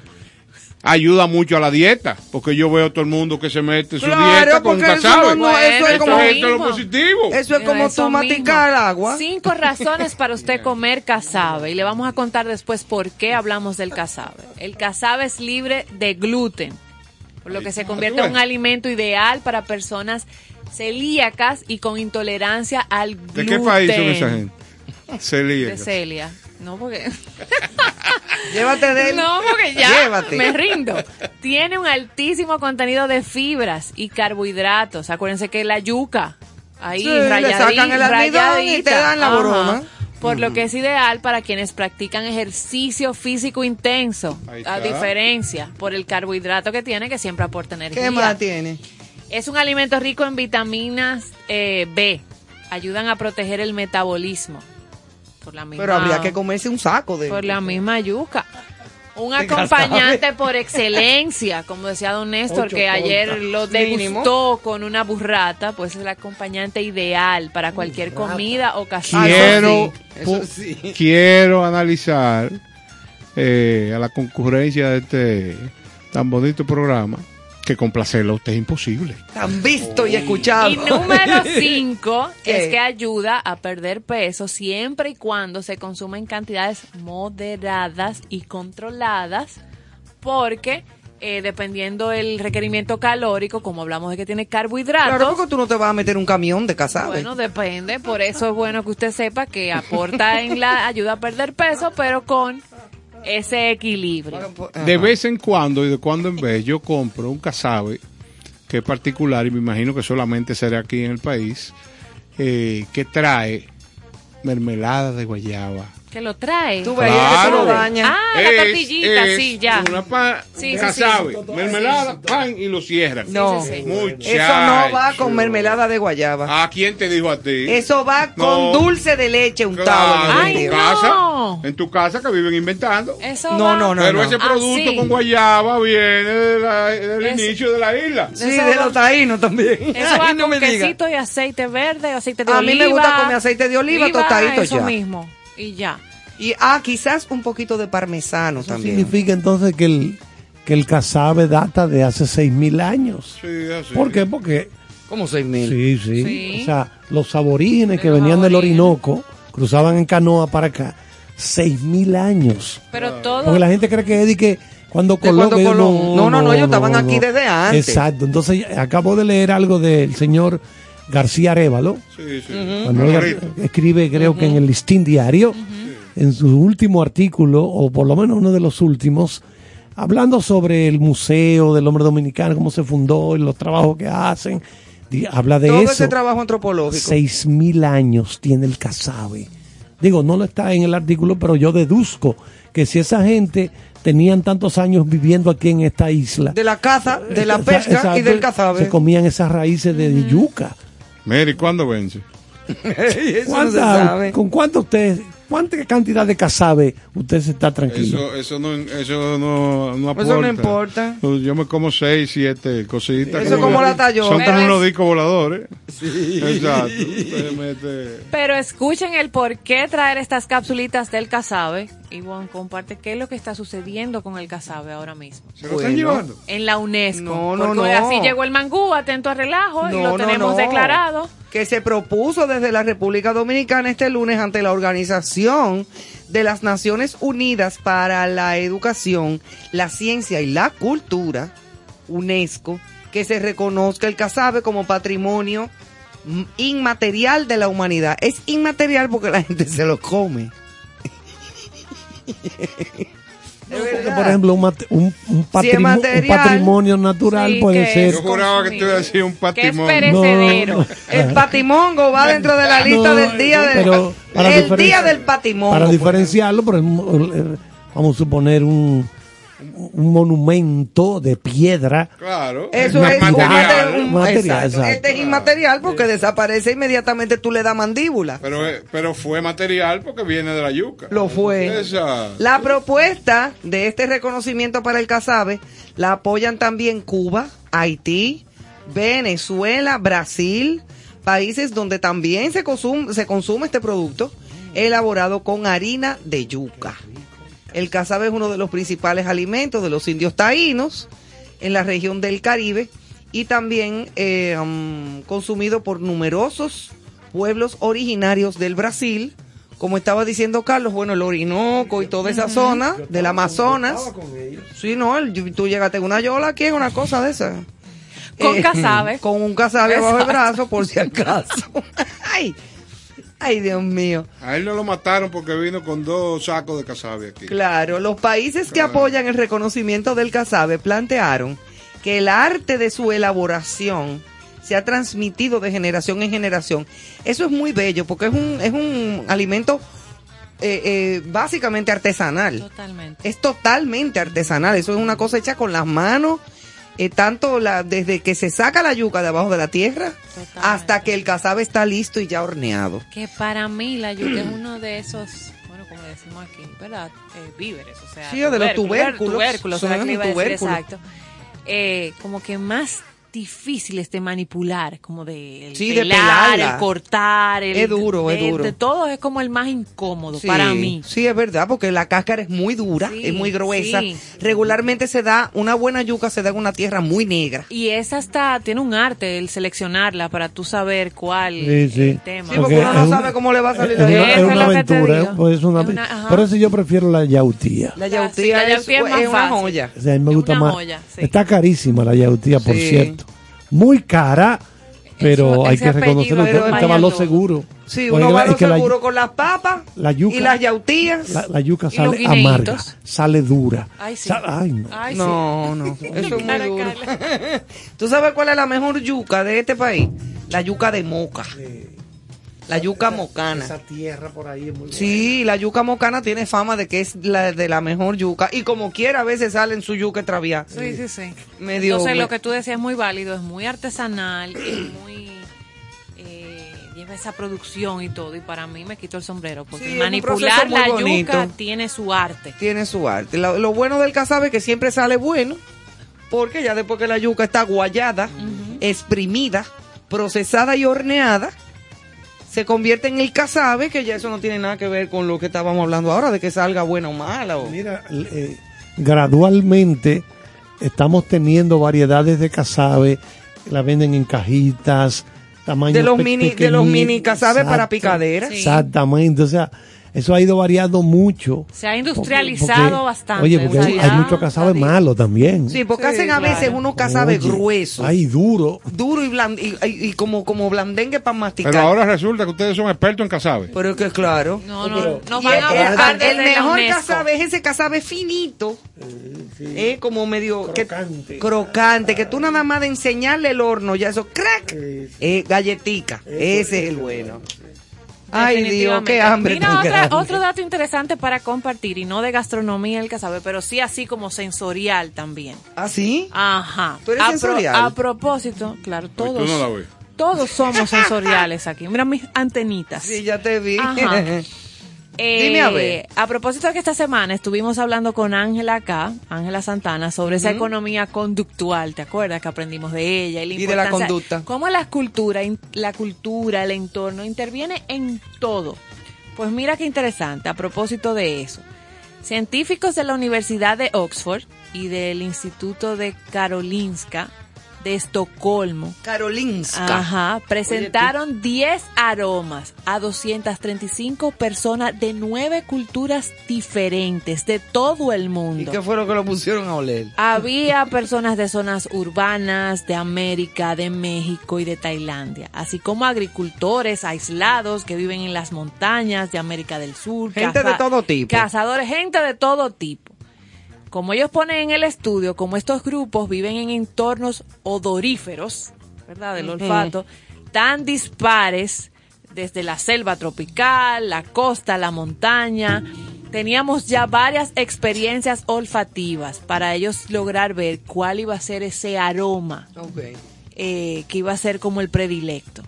ayuda mucho a la dieta, porque yo veo todo el mundo que se mete su Claro, dieta con porque eso casabe. no- no, eso es como- esto es lo mismo. positivo. Eso es como Eso tú maticar mismo. agua. Cinco razones para usted comer casabe y le vamos a contar después por qué hablamos del casabe. El casabe es libre de gluten, por lo que se convierte en un alimento ideal para personas celíacas y con intolerancia al gluten. ¿De qué país son esa gente? De Celia. No, porque... Llévate de él. No, porque ya Llévate. me rindo. Tiene un altísimo contenido de fibras y carbohidratos. Acuérdense que la yuca, ahí Sí, le rayadi- sacan el almidón y te rayadita. dan la broma. Por lo que es ideal para quienes practican ejercicio físico intenso. Ahí A diferencia, por el carbohidrato que tiene, que siempre aporta energía. ¿Qué más tiene? Es un alimento rico en vitaminas eh, B. Ayudan a proteger el metabolismo. Por la misma, Pero habría que comerse un saco de por la misma yuca. Un acompañante por excelencia, como decía don Néstor, Ocho que ayer lo Mínimo. degustó con una burrata, pues es el acompañante ideal para cualquier comida o casabe. quiero, eso pu- sí, eso sí. quiero analizar eh, a la concurrencia de este tan bonito programa que complacerlo a usted es imposible. Tan visto y escuchado. Y número 5 ¿Qué? es que ayuda a perder peso siempre y cuando se consumen cantidades moderadas y controladas, porque eh, dependiendo el requerimiento calórico, como hablamos de que tiene carbohidratos, Claro, porque tú no te vas a meter un camión de casabe. bueno, depende, por eso es bueno que usted sepa que aporta en la ayuda a perder peso, pero con ese equilibrio. Ajá. De vez en cuando y de cuando en vez yo compro un casabe que es particular y me imagino que solamente será aquí en el país, eh, que trae mermelada de guayaba. Que lo trae. Tú ves, eso lo daña. Ah, la tortillita, Es- sí, ya. Una pa- Sí, sí, casabe, sí. mermelada, pan y lo cierran. No, sí, sí. Muchacho. eso no va con mermelada de guayaba. ¿A quién te dijo a ti? Eso va No. con dulce de leche untado. Claro, en el Ay, en tu casa, no. en tu casa que viven inventando. Eso No, va- no, no. Pero ese producto Ah, sí. con guayaba viene de la- del Eso- inicio de la isla. Sí, Eso de va- los taínos también. Eso Ay, va no con me diga. quesito y aceite verde, aceite de A oliva. mí me gusta comer aceite de oliva tostadito eso ya. mismo. Y ya. Y ah, quizás un poquito de parmesano Eso también. significa entonces que el, que el casabe data de hace seis mil años. Sí, así. ¿Por qué? Porque Como seis mil. Sí, sí, Sí. O sea, los aborígenes De que los venían del. Orinoco cruzaban en canoa para acá. Seis mil años. Pero todo. Porque la gente cree que es que cuando De Colón... cuando ellos Colón. No, no, no, ellos estaban aquí desde antes. Exacto. Entonces, acabo de leer algo del señor García Arevalo. Sí, sí. Manuel Gar- Manolito. escribe, creo que en el Listín Diario, en su último artículo, o por lo menos uno de los últimos, hablando sobre el Museo del Hombre Dominicano, cómo se fundó y los trabajos que hacen. Habla de Todo eso. ese trabajo antropológico. Seis mil años tiene el casabe. Digo, no lo está en el artículo, pero yo deduzco que si esa gente tenían tantos años viviendo aquí en esta isla, De la caza, de la esa- pesca y del cazabe. se comían esas raíces de yuca. Mire, ¿y cuándo vence? No se ¿Cuánta- sabe. ¿Con cuánto usted, cuánta cantidad de casabe usted se está tranquilo? Eso, eso no, eso no, no aporta. Eso no importa. Yo me como seis, siete cositas. Eso como la tallona. Son es- unos discos voladores. Exacto. Usted mete- Pero escuchen el por qué traer estas capsulitas del casabe. Y bueno, comparte qué es lo que está sucediendo con el casabe ahora mismo. ¿Se lo Bueno. están llevando? En la UNESCO. No, no, Porque no. así llegó el mangú, atento a relajo, y lo no, tenemos no. declarado. Que se propuso desde la República Dominicana este lunes ante la Organización de las Naciones Unidas para la Educación, la Ciencia y la Cultura, UNESCO, que se reconozca el casabe como patrimonio inmaterial de la humanidad. Es inmaterial porque la gente se lo come. Porque, por ejemplo, un, un- material, patrimonio natural sí, puede ser. Yo juraba que te iba a decir un Que es patrimonio. El patimongo va dentro de la lista No, del día del el día del patimongo. Para diferenciarlo, por ejemplo, vamos a suponer un, un monumento de piedra. Claro. Eso es material. un- un- Material, exacto. exacto. Este es inmaterial porque desaparece inmediatamente tú le das mandíbula. Pero, eh, pero fue material porque viene de la yuca. Lo fue. Esa. La propuesta de este reconocimiento para el casabe la apoyan también Cuba, Haití, Venezuela, Brasil, países donde también se consume, se consume este producto elaborado con harina de yuca. El casabe es uno de los principales alimentos de los indios taínos en la región del Caribe y también eh, um, consumido por numerosos pueblos originarios del Brasil, como estaba diciendo Carlos, bueno, el Orinoco y toda esa zona del Amazonas. Sí, no, el- tú llegaste en una yola aquí, una cosa de esa. Con Eh, casabe. Con un casabe bajo el brazo, por si acaso. ay, ay, Dios mío. A él no lo mataron porque vino con dos sacos de casabe aquí. Claro, los países que apoyan el reconocimiento del casabe plantearon que el arte de su elaboración se ha transmitido de generación en generación. Eso es muy bello porque es un, es un alimento eh, eh, básicamente artesanal. Totalmente. Es totalmente artesanal. Eso es una cosa hecha con las manos, eh, tanto la, desde que se saca la yuca de abajo de la tierra Totalmente. hasta que el casabe está listo y ya horneado. Que para mí la yuca es uno de esos, bueno, como decimos aquí, ¿verdad? Eh, víveres, o sea. Sí, de los tubérculos. Tubérculos, le decir, tubérculos. exacto. Eh, como que más difíciles de manipular, como de, el Sí, de pelar, el cortar, el Es duro, es de- duro. De todo es como el más incómodo Sí, para mí. Sí, es verdad, porque la cáscara es muy dura, Sí, es muy gruesa. sí. Regularmente se da, una buena yuca se da en una tierra muy negra. Y esa está, tiene un arte el seleccionarla para tú saber cuál Sí, es sí. el tema. Sí, porque uno no sabe cómo le va a salir es la es una aventura, es una- Es una- por eso yo prefiero la yautía. La yautía, la es, yautía es más es una fácil. joya. O sea, a mí me Es gusta una más. joya, sí. Está carísima la yautía, por Sí. cierto. Muy cara, pero Eso- hay que reconocerlo. Usted va lo seguro. Sí, uno va es lo la- seguro con las papas la yuca- y las yautías. La, la yuca Y los sale amarga, sale dura. Ay, sí. Ay, no. Ay, sí. no, no, eso es muy duro. ¿Tú sabes cuál es la mejor yuca de este país? La yuca de moca. La yuca mocana. Esa tierra por ahí es muy Sí, la yuca mocana tiene fama de que es la de la mejor yuca. Y como quiera, a veces sale en su yuca extraviada. Sí, sí, sí. Medio- Entonces lo que tú decías es muy válido, es muy artesanal, es muy... eh, lleva esa producción y todo, y para mí me quito el sombrero, porque Sí, manipular la bonito. yuca tiene su arte. Tiene su arte. Lo, lo bueno del casabe es que siempre sale bueno. Porque ya después que la yuca está guayada, exprimida, procesada y horneada, se convierte en el casabe, que ya eso no tiene nada que ver con lo que estábamos hablando ahora, de que salga buena o mala. o- Mira, eh, gradualmente estamos teniendo variedades de casabe, la venden en cajitas, tamaños De los mini- de los mini casabe para picadera. Sí. Exactamente, o sea, eso ha ido variando mucho. Se ha industrializado bastante. Oye, porque o hay, sea, hay ya mucho casabe está malo también. Sí, porque Sí, hacen a claro. veces unos casabe Oye, gruesos, Ay, duro. duro y, bland- y, y- y como, como blandengue para masticar. Pero ahora resulta que ustedes son expertos en casabe. Pero es que claro. No, no, van el, a mejor casabe es ese casabe finito, eh, como medio que- Crocante. crocante, que tú nada más de enseñarle el horno, ya eso, crack, eh, galletica, ese es el bueno. Ay Dios, qué hambre Mira, otra- otro dato interesante para compartir, y no de gastronomía el casabe, pero sí así como sensorial también. ¿Ah, sí? Ajá. ¿Tú eres a, pro- sensorial? a propósito, claro, tú todos, no la todos somos sensoriales aquí. Mira mis antenitas. Sí, ya te vi. Ajá. Eh, Dime a ver. a propósito de que esta semana estuvimos hablando con Ángela acá, Ángela Santana, sobre esa economía conductual, ¿te acuerdas que aprendimos de ella? Y, la Y de la conducta. Cómo la cultura, la cultura, el entorno interviene en todo. Pues mira qué interesante, a propósito de eso. Científicos de la Universidad de Oxford y del Instituto de Karolinska de Estocolmo Karolinska. Ajá, presentaron 10 aromas a 235 personas de nueve culturas diferentes de todo el ¿Y mundo. qué fue lo que lo pusieron a oler? Había personas de zonas urbanas, de América, de México y de Tailandia, así como agricultores aislados que viven en las montañas de América del Sur. Gente de todo tipo. Cazadores, gente de todo tipo. Como ellos ponen en el estudio, como estos grupos viven en entornos odoríferos, ¿verdad? Del olfato, tan dispares, desde la selva tropical, la costa, la montaña, teníamos ya varias experiencias olfativas para ellos lograr ver cuál iba a ser ese aroma eh, que iba a ser como el predilecto.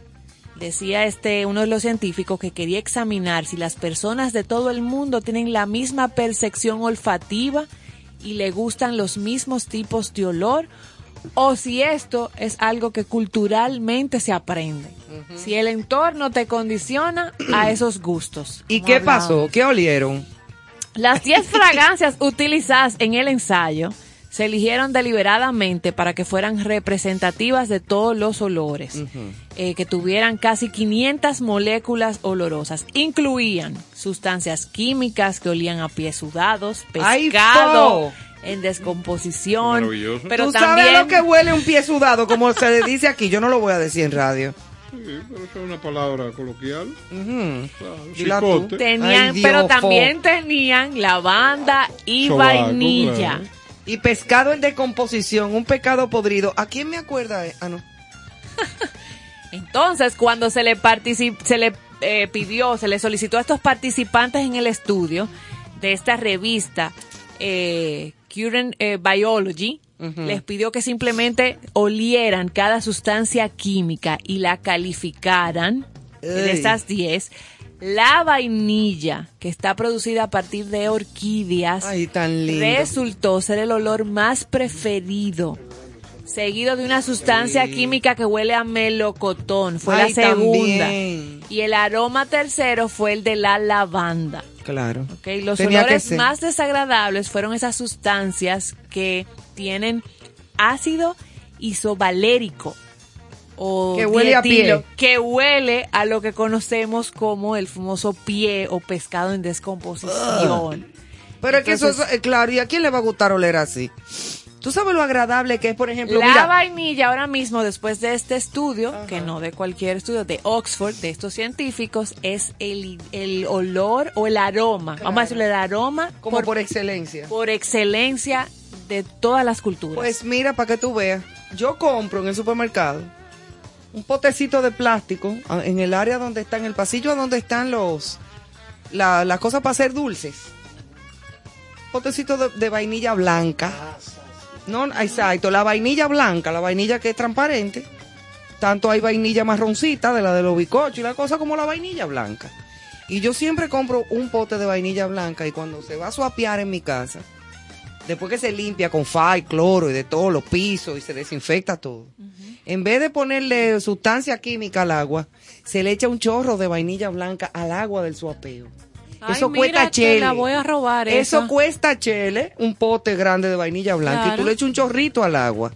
Decía este uno de los científicos que quería examinar si las personas de todo el mundo tienen la misma percepción olfativa y le gustan los mismos tipos de olor o si esto es algo que culturalmente se aprende. Si el entorno te condiciona a esos gustos. ¿Y qué pasó? ¿Qué olieron? Las 10 fragancias utilizadas en el ensayo se eligieron deliberadamente para que fueran representativas de todos los olores, eh, que tuvieran casi 500 moléculas olorosas. Incluían sustancias químicas que olían a pies sudados, ¡Ay, pescado en descomposición, Maravilloso. pero ¿Tú también sabes lo que huele un pie sudado, como se le dice aquí? Yo no lo voy a decir en radio. Sí, pero eso es una palabra coloquial. Claro, cicote. tenían, Ay, Dios, pero también tenían lavanda y Sobaco, vainilla. claro. Y pescado en descomposición, un pescado podrido. ¿A quién me acuerda? Ah, no. Entonces, cuando se le, partici- se le eh, pidió, se le solicitó a estos participantes en el estudio de esta revista eh, Current eh, Biology, les pidió que simplemente olieran cada sustancia química y la calificaran de Ey. estas 10. La vainilla, que está producida a partir de orquídeas, Ay, tan lindo. resultó ser el olor más preferido. seguido de una sustancia Sí. química que huele a melocotón, fue Ay, la segunda. también. Y el aroma tercero fue el de la lavanda. Claro. Los Tenía olores más desagradables fueron esas sustancias que tienen ácido isovalérico o Que huele a pie. que huele a lo que conocemos como el famoso pie o pescado en descomposición. Pero es que eso, Entonces- es claro, ¿y a quién le va a gustar oler así? Tú sabes lo agradable que es, por ejemplo, La mira, vainilla ahora mismo, después de este estudio, que no de cualquier estudio, de Oxford, de estos científicos, es el, el olor o el aroma, vamos a decirle el aroma como por, por excelencia. por excelencia de todas las culturas. Pues mira, para que tú veas, yo compro en el supermercado un potecito de plástico ah, en el área donde está, en el pasillo donde están los la- las cosas para hacer dulces. Potecito de, de vainilla blanca. No, exacto, la vainilla blanca, la vainilla que es transparente. Tanto hay vainilla marroncita de la de los bicochos y la cosa como la vainilla blanca. Y yo siempre compro un pote de vainilla blanca y cuando se va a suapear en mi casa, después que se limpia con fa y cloro y de todos los pisos y se desinfecta todo, en vez de ponerle sustancia química al agua, se le echa un chorro de vainilla blanca al agua del suapeo. Ay, eso mira, cuesta chele. la voy a robar Eso esa. cuesta chele, un pote grande de vainilla blanca y tú le echas un chorrito al agua.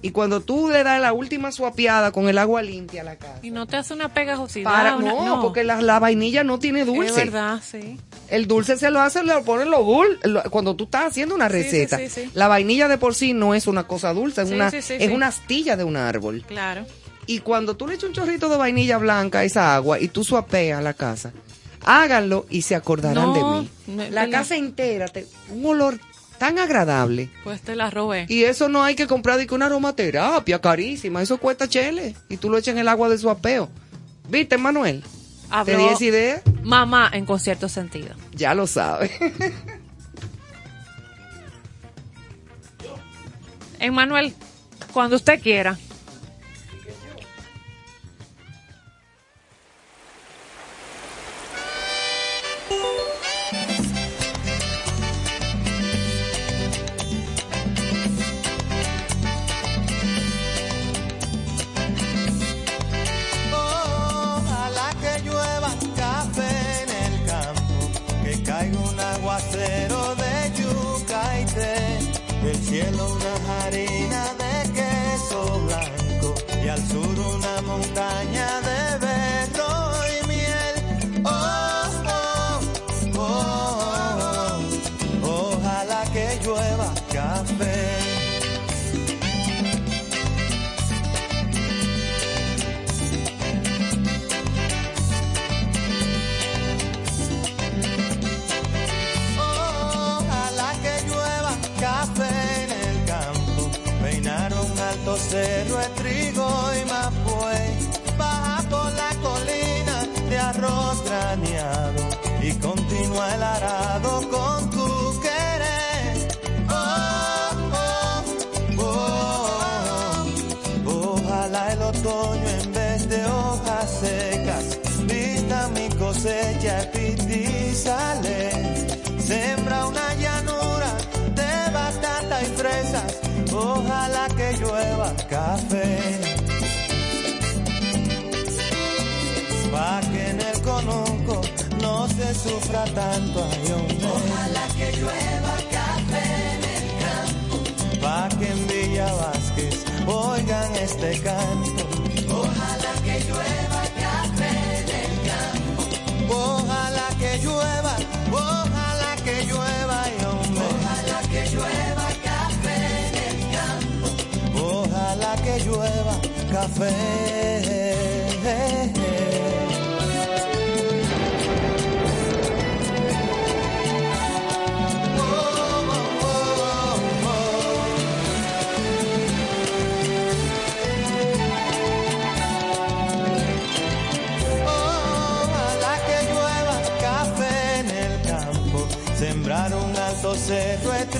Y cuando tú le das la última suapeada con el agua limpia a la casa. Y no te hace una pegajosidad. Para, una- no, porque la, la vainilla no tiene dulce. Es verdad, sí. El dulce se lo hace, le ponen los dul lo- cuando tú estás haciendo una receta. sí, sí, sí. La vainilla de por sí no es una cosa dulce, es, una, es una astilla de un árbol. Claro. Y cuando tú le echas un chorrito de vainilla blanca a esa agua y tú suapeas la casa, háganlo y se acordarán No, de mí. me- la casa entera, te- un olor tan agradable. Pues te la robé. Y eso no hay que comprar de que una aromaterapia carísima, eso cuesta chele. Y tú lo echas en el agua de suapeo. ¿Viste, Manuel? ¿Te di esa idea? mamá en concierto sentido. Ya lo sabes. Emmanuel, cuando usted quiera. Cielo una harina de queso blanco y al sur una montaña de el arado con tu querer. Oh, oh, oh, oh. Ojalá el otoño en vez de hojas secas vista mi cosecha y sale. Sembra una llanura de batata y fresas. Ojalá que llueva café. Pa' que en el conuco no se sufra tanto ay, hombre. Ojalá que llueva café en el campo. Pa' que en Villa Vázquez oigan este canto. Ojalá que llueva café en el campo. Ojalá que llueva, ojalá que llueva, ay, hombre. Ojalá que llueva café en el campo. Ojalá que llueva café. Alto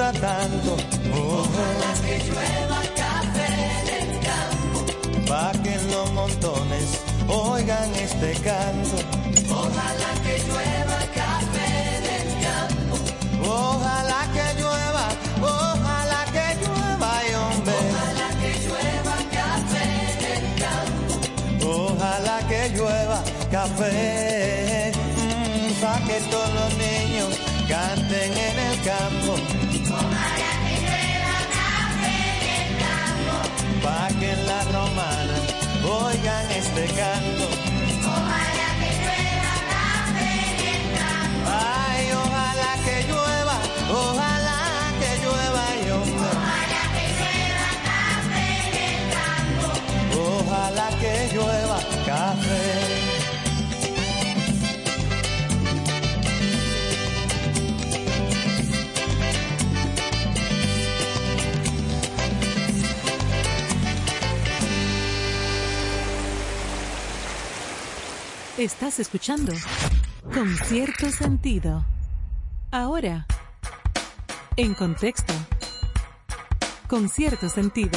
Ojalá que llueva café en el campo. Pa' que en los montones oigan este canto. Ojalá que llueva café en el campo. Ojalá que llueva, ojalá que llueva, y hombre. Ojalá que llueva café en el campo. Ojalá que llueva café. mm, pa' que todos los niños canten en el campo. Oigan este canto. Estás escuchando con cierto sentido. Ahora, en contexto, con cierto sentido.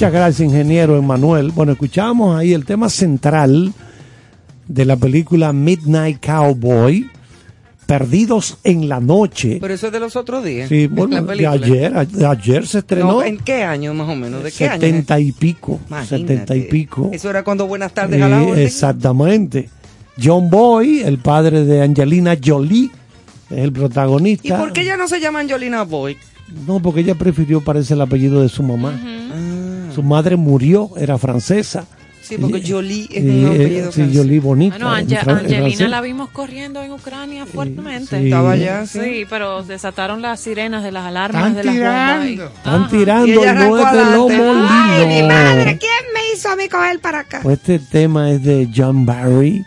Muchas gracias, ingeniero Emanuel. Bueno, escuchamos ahí el tema central de la película Midnight Cowboy, Perdidos en la Noche. Pero eso es de los otros días. Sí, bueno, de ayer, ayer se estrenó. No, ¿En qué año más o menos? ¿De qué año? setenta y pico, setenta y pico. Eso era cuando Buenas tardes a la Eh, orden. exactamente. John Boy, el padre de Angelina Jolie, es el ¿Y protagonista. por qué ya no se llama Angelina Boy? No, porque ella prefirió parece el apellido de su mamá. Su madre murió, era francesa. Sí, porque Y- Jolie es y, un eh, apellido Sí, francés. Jolie bonita. Bueno, Ange- Angelina la vimos corriendo en Ucrania fuertemente. sí. Estaba allá, sí. Sí, pero desataron las sirenas de las alarmas Están de las bombas. y-. Están Ajá. Y tirando ella y no es de. Lomo Ay, mi madre. ¿quién me hizo a mí coger para acá? Pues este tema es de John Barry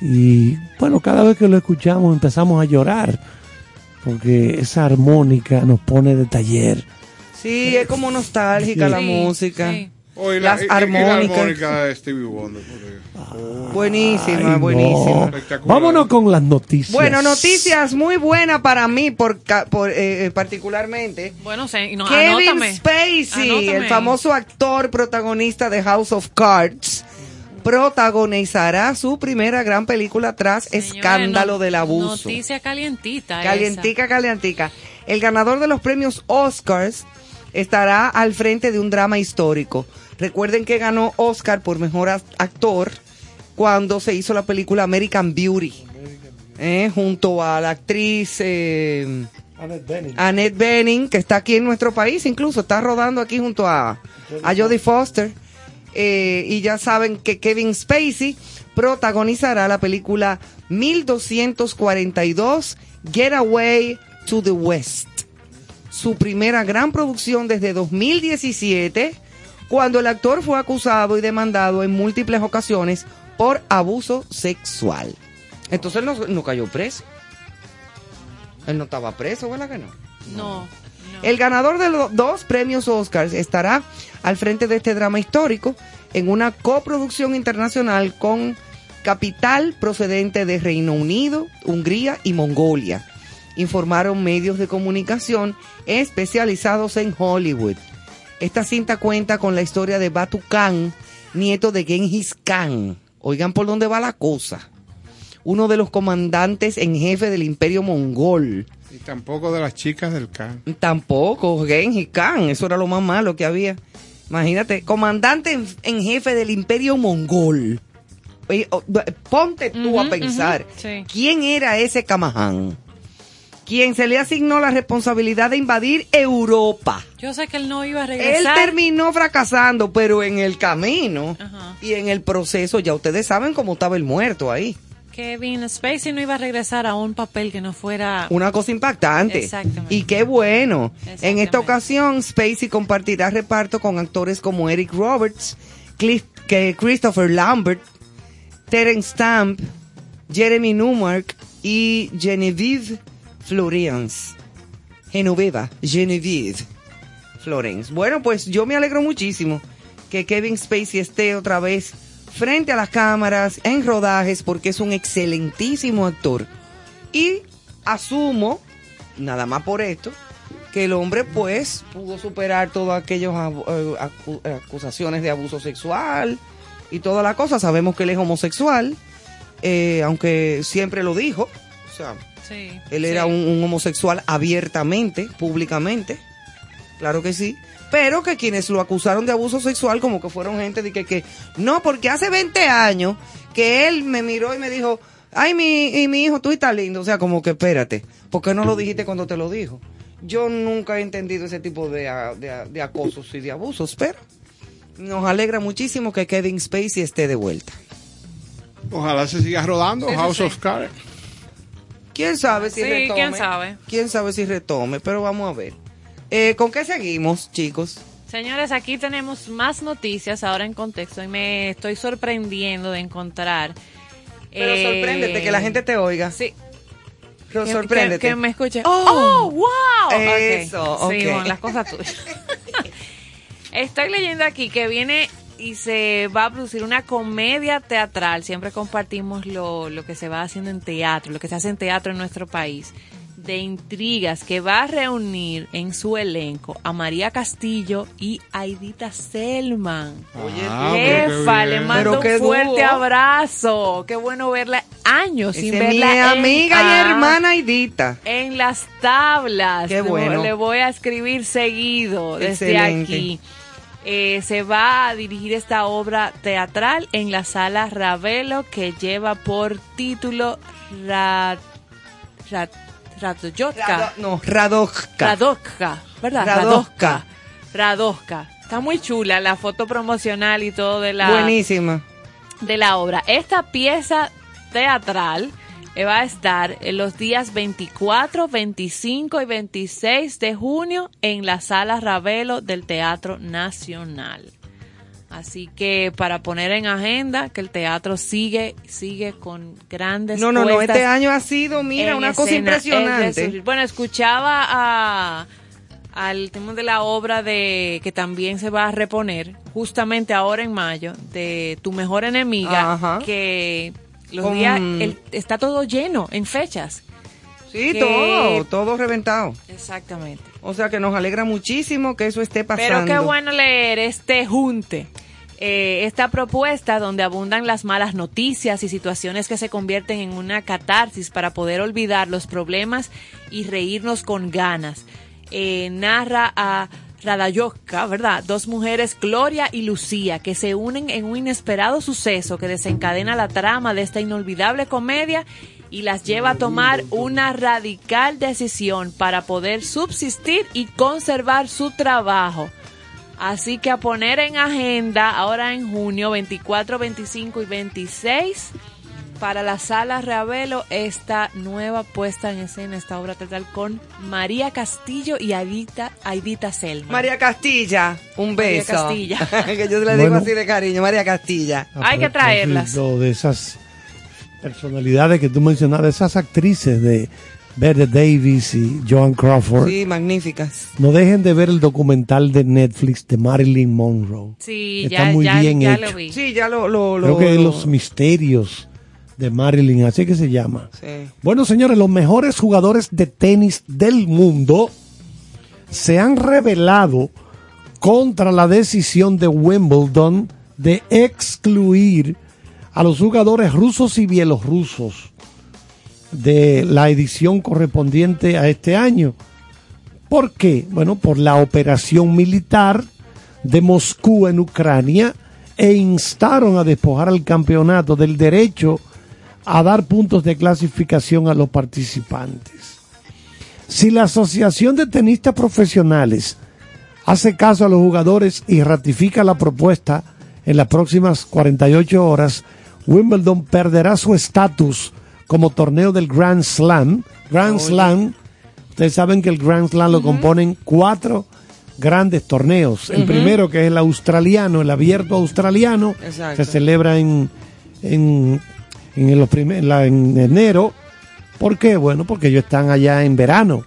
y bueno, cada vez que lo escuchamos empezamos a llorar porque esa armónica nos pone de taller. Sí, es como nostálgica la música. sí. Oye, la, Las y- y- y la armónicas. armónica de Stevie Wonder. porque- Buenísima, Ay, buenísima. no. Espectacular. Vámonos con las noticias. Bueno, noticias muy buenas para mí, por, ca- por, eh, eh, particularmente. Bueno, se- no, Kevin anótame. Spacey, Anótame. el famoso actor protagonista de House of Cards, protagonizará su primera gran película tras Señores, Escándalo no- del Abuso. Noticia calientita. esa. Calientica, calientica. El ganador de los premios Oscars estará al frente de un drama histórico. Recuerden que ganó Oscar por mejor actor cuando se hizo la película American Beauty. eh, junto a la actriz eh, Annette Bening, que está aquí en nuestro país, incluso está rodando aquí junto a, a Jodie Foster. Eh, y ya saben que Kevin Spacey protagonizará la película 1242 Getaway to the West. Su primera gran producción desde 2017, cuando el actor fue acusado y demandado en múltiples ocasiones por abuso sexual. Entonces él no, no cayó preso. Él no estaba preso, ¿verdad que no? No. no. El ganador de los dos premios Oscars estará al frente de este drama histórico en una coproducción internacional con capital procedente de Reino Unido, Hungría y Mongolia, informaron medios de comunicación especializados en Hollywood. Esta cinta cuenta con la historia de Batu Khan, nieto de Genghis Khan. Oigan por dónde va la cosa. Uno de los comandantes en jefe del imperio mongol. Y tampoco de las chicas del can. Tampoco, Genghis Khan, eso era lo más malo que había. Imagínate, comandante en, en jefe del imperio mongol. Oye, ponte tú a pensar, sí. ¿quién era ese Camaján? Quien se le asignó la responsabilidad de invadir Europa. Yo sé que él no iba a Él regresar. terminó fracasando, pero en el camino Ajá. y en el proceso, ya ustedes saben cómo estaba el muerto ahí. Kevin Spacey no iba a regresar a un papel que no fuera. Una cosa impactante. Exactamente. Y qué bueno. En esta ocasión, Spacey compartirá reparto con actores como Eric Roberts, Cliff- Christopher Lambert, Terence Stamp, Jeremy Newmark y Genevieve Florence. Genoveva, Genevieve Florence. Bueno, pues yo me alegro muchísimo que Kevin Spacey esté otra vez frente a las cámaras, en rodajes, porque es un excelentísimo actor. Y asumo, nada más por esto, que el hombre pues pudo superar todas aquellas eh, eh, acusaciones de abuso sexual y toda la cosa. Sabemos que él es homosexual, eh, aunque siempre lo dijo. O sea, Sí, él sí. era un, un homosexual abiertamente, públicamente. Claro que sí. Pero que quienes lo acusaron de abuso sexual como que fueron gente de que, que no, porque hace 20 años que él me miró y me dijo, ay, mi, y mi hijo, tú estás lindo. O sea, como que espérate, ¿por qué no lo dijiste cuando te lo dijo? Yo nunca he entendido ese tipo de, de, de acosos y de abusos, pero nos alegra muchísimo que Kevin Spacey esté de vuelta. Ojalá se siga rodando sí, House sí. of Cards. ¿Quién sabe si Sí, retome? quién sabe. ¿Quién sabe si retome? Pero vamos a ver. Eh, ¿Con qué seguimos, chicos? Señores, aquí tenemos más noticias ahora en contexto y me estoy sorprendiendo de encontrar. Pero eh, sorpréndete, que la gente te oiga. Sí. Pero que- sorpréndete. Que, que me escuche. ¡Oh, wow! Ok. Eso, ok. Sí, bueno, las cosas tuyas. Estoy leyendo aquí que viene y se va a producir una comedia teatral. Siempre compartimos lo, lo que se va haciendo en teatro, lo que se hace en teatro en nuestro país. de intrigas que va a reunir en su elenco a María Castillo y Aidita Selman. Oye, Ah, Jefa, le bien. mando un fuerte dúo. abrazo. Qué bueno verla años sin mi verla en- amiga y Ah, hermana Idita. en las tablas. Qué Le voy- bueno. Le voy a escribir seguido desde Excelente. aquí. Eh, se va a dirigir esta obra teatral en la sala Ravelo que lleva por título Ra, Ra- Radoyotka. Rado- no, Radojka. Radojka, ¿verdad? Radojka. Radojka. Está muy chula la foto promocional y todo de la Buenísima. de la obra. Esta pieza teatral va a estar en los días 24, 25 y 26 de junio en la sala Ravelo del Teatro Nacional. Así que para poner en agenda que el teatro sigue sigue con grandes No, no, no, este año ha sido, mira, una cosa escena, impresionante. bueno, escuchaba a al tema de la obra de que también se va a reponer justamente ahora en mayo de tu mejor enemiga Ajá. que los Con- días el- está todo lleno en fechas Sí, que- todo, todo reventado. exactamente O sea que nos alegra muchísimo que eso esté pasando. pero qué bueno leer este junte eh, esta propuesta donde abundan las malas noticias y situaciones que se convierten en una catarsis para poder olvidar los problemas y reírnos con ganas. Eh, narra a Radayovka, ¿verdad? Dos mujeres, Gloria y Lucía, que se unen en un inesperado suceso que desencadena la trama de esta inolvidable comedia y las lleva a tomar una radical decisión para poder subsistir y conservar su trabajo. Así que a poner en agenda ahora en junio 24, 25 y 26 para la sala Reavelo esta nueva puesta en escena, esta obra teatral con María Castillo y Aidita, Aidita Selma. María Castilla, un María beso. Castilla. que yo le digo Bueno. así de cariño, María Castilla. Hay que traerlas. De esas personalidades que tú mencionabas, esas actrices de Bette Davis y Joan Crawford. Sí, magníficas. No dejen de ver el documental de Netflix de Marilyn Monroe. Sí, Está ya, muy ya, bien ya hecho. lo vi. Sí, ya lo... lo, Creo lo- que es lo- Los Misterios de Marilyn, así que se llama. Sí. Bueno, señores, los mejores jugadores de tenis del mundo se han revelado contra la decisión de Wimbledon de excluir a los jugadores rusos y bielorrusos de la edición correspondiente a este año. ¿Por qué? Bueno, por la operación militar de Moscú en Ucrania e instaron a despojar al campeonato del derecho a dar puntos de clasificación a los participantes. Si la Asociación de Tenistas Profesionales hace caso a los jugadores y ratifica la propuesta en las próximas 48 horas, Wimbledon perderá su estatus como torneo del Grand Slam. Grand Slam, ustedes saben que el Grand Slam lo componen cuatro grandes torneos. El primero que es el australiano, el abierto australiano, Exacto. se celebra en, en, en, los primer- en la- en enero. ¿Por qué? Bueno, porque ellos están allá en verano.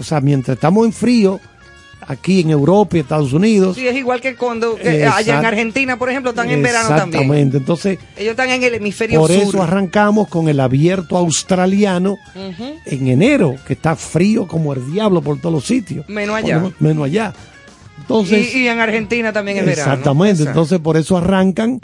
O sea, mientras estamos en frío, aquí en Europa y Estados Unidos. Sí, es igual que cuando que Exact- allá en Argentina, por ejemplo, están en verano también. Exactamente. Entonces, Ellos están en el hemisferio por sur. eso arrancamos con el abierto australiano en enero, que está frío como el diablo por todos los sitios. Menos allá. Por menos allá. Entonces, y, y en Argentina también es verano. exactamente. Entonces, por eso arrancan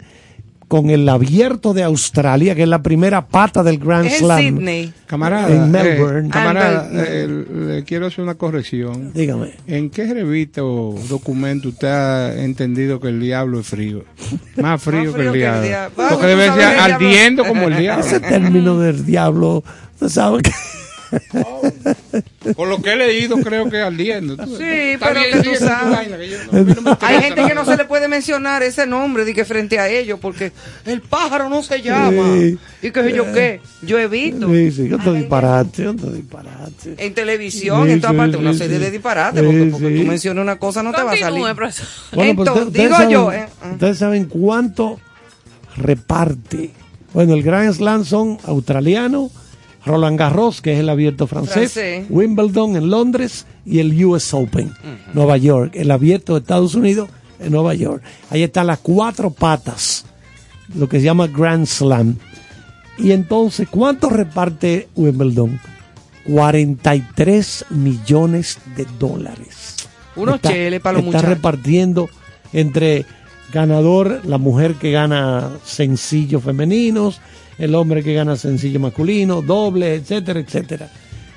con el abierto de Australia, que es la primera pata del Grand en Slam. Sydney. Camarada, En eh, Melbourne. camarada, Ah, en Mel- eh, le quiero hacer una corrección. Dígame. ¿En qué revista o documento usted ha entendido que el diablo es frío? Más frío, Más que frío el que el diablo. Porque Ah, debe ser que ardiendo como el diablo. Ese término del diablo, usted sabe que Por lo que he leído, creo que es ardiendo. Tú- Sí, pero que tú sabes. vaina, que yo no- a mí no me Hay gente que no se le puede mencionar ese nombre de que frente a ellos, porque el pájaro no se llama. Sí. Y que sé yo qué, yo he visto Sí, sí, otro disparate, otro disparate. en televisión, Sí, en todas sí, partes, una serie sí. de disparates, porque, porque sí. tú mencionas una cosa no te va a salir. Profesor. Bueno, pues Entonces, ustedes digo saben- yo, eh, ah. ustedes saben cuánto reparte. Bueno, el Grand Slam son australiano, Roland Garros, que es el abierto francés, Francés. Wimbledon en Londres y el US Open, Nueva York, el abierto de Estados Unidos en Nueva York. Ahí están las cuatro patas, lo que se llama Grand Slam. Y entonces, ¿cuánto reparte Wimbledon? 43 millones de dólares. Unos cheles para los está muchachos. repartiendo entre ganador, la mujer que gana sencillos femeninos, el hombre que gana sencillo masculino, doble, etcétera, etcétera.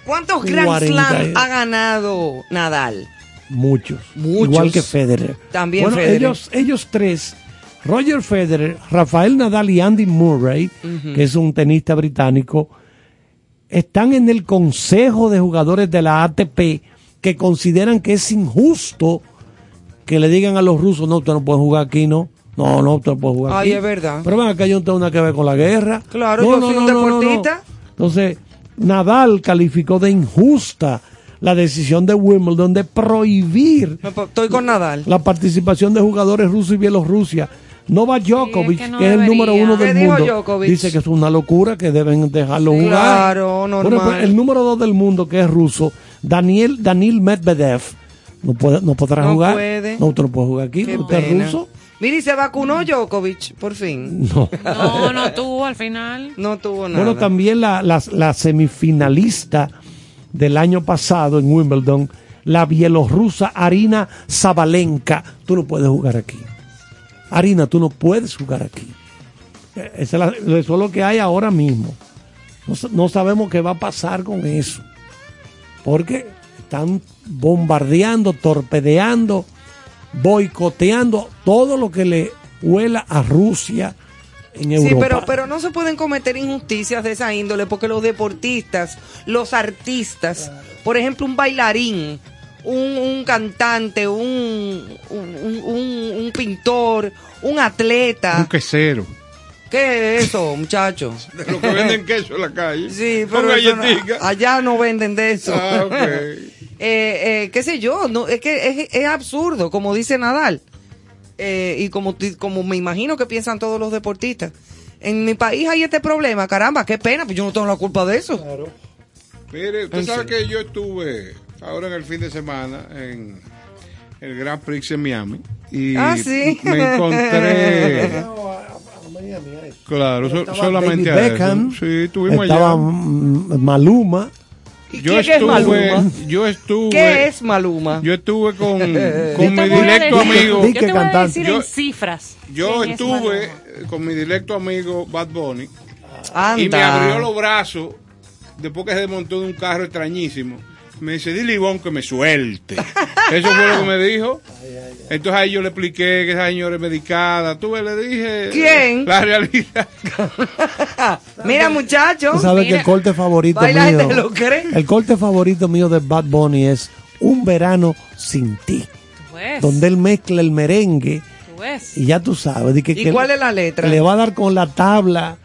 ¿Cuántos Grand 40 Slam ha ganado Nadal? Muchos. Muchos. Igual que Federer. También bueno, Federer. Ellos, ellos tres, Roger Federer, Rafael Nadal y Andy Murray, que es un tenista británico, están en el consejo de jugadores de la ATP que consideran que es injusto que le digan a los rusos, no, usted no puede jugar aquí, no. No, no, usted no puede jugar Ay, aquí. es verdad. Pero ven acá, yo no tengo nada que ver con la guerra. Claro, No, yo no, soy un no, deportista. Entonces, Nadal calificó de injusta la decisión de Wimbledon de prohibir Estoy con Nadal. la participación de jugadores rusos y Bielorrusia. Novak Djokovic, que que, es el número uno ¿Qué del mundo, Djokovic? dice que es una locura, que deben dejarlo Sí, jugar. claro, Por normal. ejemplo, el número dos del mundo, que es ruso, Daniel, Daniel Medvedev, no, puede, no podrá No jugar. puede. No, usted no puede jugar aquí, Qué porque usted es ruso. Mira, y se vacunó Djokovic, por fin. No. No, no tuvo al final. No tuvo nada. Bueno, también la, la, la semifinalista del año pasado en Wimbledon, la bielorrusa Arina Zabalenka. Tú no puedes jugar aquí. Arina, tú no puedes jugar aquí. La- eso es lo que hay ahora mismo. No sabemos qué va a pasar con eso. Porque están bombardeando, torpedeando, boicoteando todo lo que le huela a Rusia en Europa. Sí, pero, pero no se pueden cometer injusticias de esa índole porque los deportistas, los artistas, por ejemplo, un bailarín, un, un cantante, un, un, un- un- un pintor, un Un atleta. quesero. ¿Qué es eso, muchachos? De lo que venden queso en la calle. Sí, pero no- allá no venden de eso. Ah, ok. Eh, eh, qué sé yo, no, es que es, es absurdo, como dice Nadal. Eh, y como, como me imagino que piensan todos los deportistas. En mi país hay este problema, caramba, qué pena, pues yo no tengo la culpa de eso. Mire, usted En sabe que yo estuve ahora en el fin de semana en el Grand Prix en Miami y Ah, sí. me encontré claro so- solamente David a eso. Beckham, sí tuvimos estaba allá mm, Yo quién es Maluma? estuve yo estuve ¿Qué es Maluma? yo estuve con, con mi directo decir- amigo Yo te voy a decir yo, en cifras. yo es estuve con mi directo amigo Bad Bunny Anda. y me abrió los brazos después que se desmontó de un carro extrañísimo. Me dice, dile Ivonne que me suelte. Eso fue lo que me dijo. Entonces ahí yo le expliqué que esa señora es medicada. Tú le dije ¿Quién? la realidad. Mira, muchachos. Tú sabes que el corte favorito Baila mío. gente lo cree. El corte favorito mío de Bad Bunny es Un verano sin ti. Ves, Donde él mezcla el merengue ves. y ya tú sabes. de que, ¿Y que cuál es la letra? le va a dar con la tabla.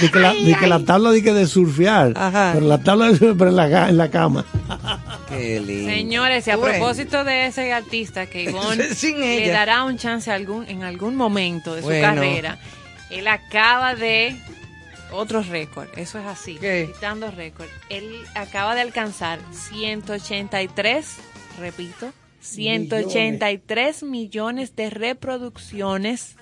De que la, de que la tabla de, que de surfear. Ajá. Pero la tabla de surfear en la, en la cama. Qué lindo. Señores, y a propósito de ese artista que Ivonne Sin le dará un chance algún, en algún momento de su Bueno. carrera, él acaba de otro récord, eso es así, ¿Qué? quitando récord. Él acaba de alcanzar 183, repito, 183 millones de reproducciones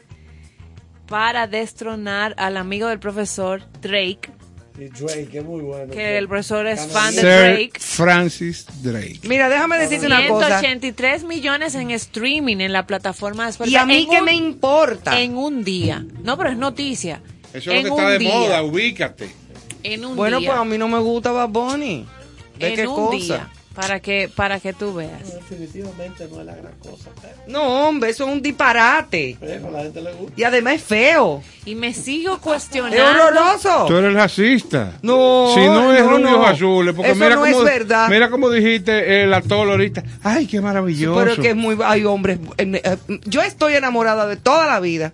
para destronar al amigo del profesor Drake, Drake, muy bueno. que el profesor es fan de Sir Drake. Francis Drake. Mira, déjame decirte una cosa. 183 millones en streaming en la plataforma de Spotify. Y a mí un- me importa. En un día. No, pero es noticia. Eso es en lo que está de día. moda, ubícate. En un Bueno, día. pues a mí no me gusta Bad Bunny. ¿De en qué un cosa? día. Para que, para que tú veas. Definitivamente no es la gran cosa. No, hombre, eso es un disparate. Pero a la gente le gusta. Y además es feo. Y me sigo cuestionando. Es horroroso. Tú eres racista. No, Si no es no, rubios no. azules, porque Eso mira no cómo es verdad. mira cómo dijiste el actor ahorita. Ay, qué maravilloso. Pero es que es muy. Hay hombres. eh, eh, Yo estoy enamorada de toda la vida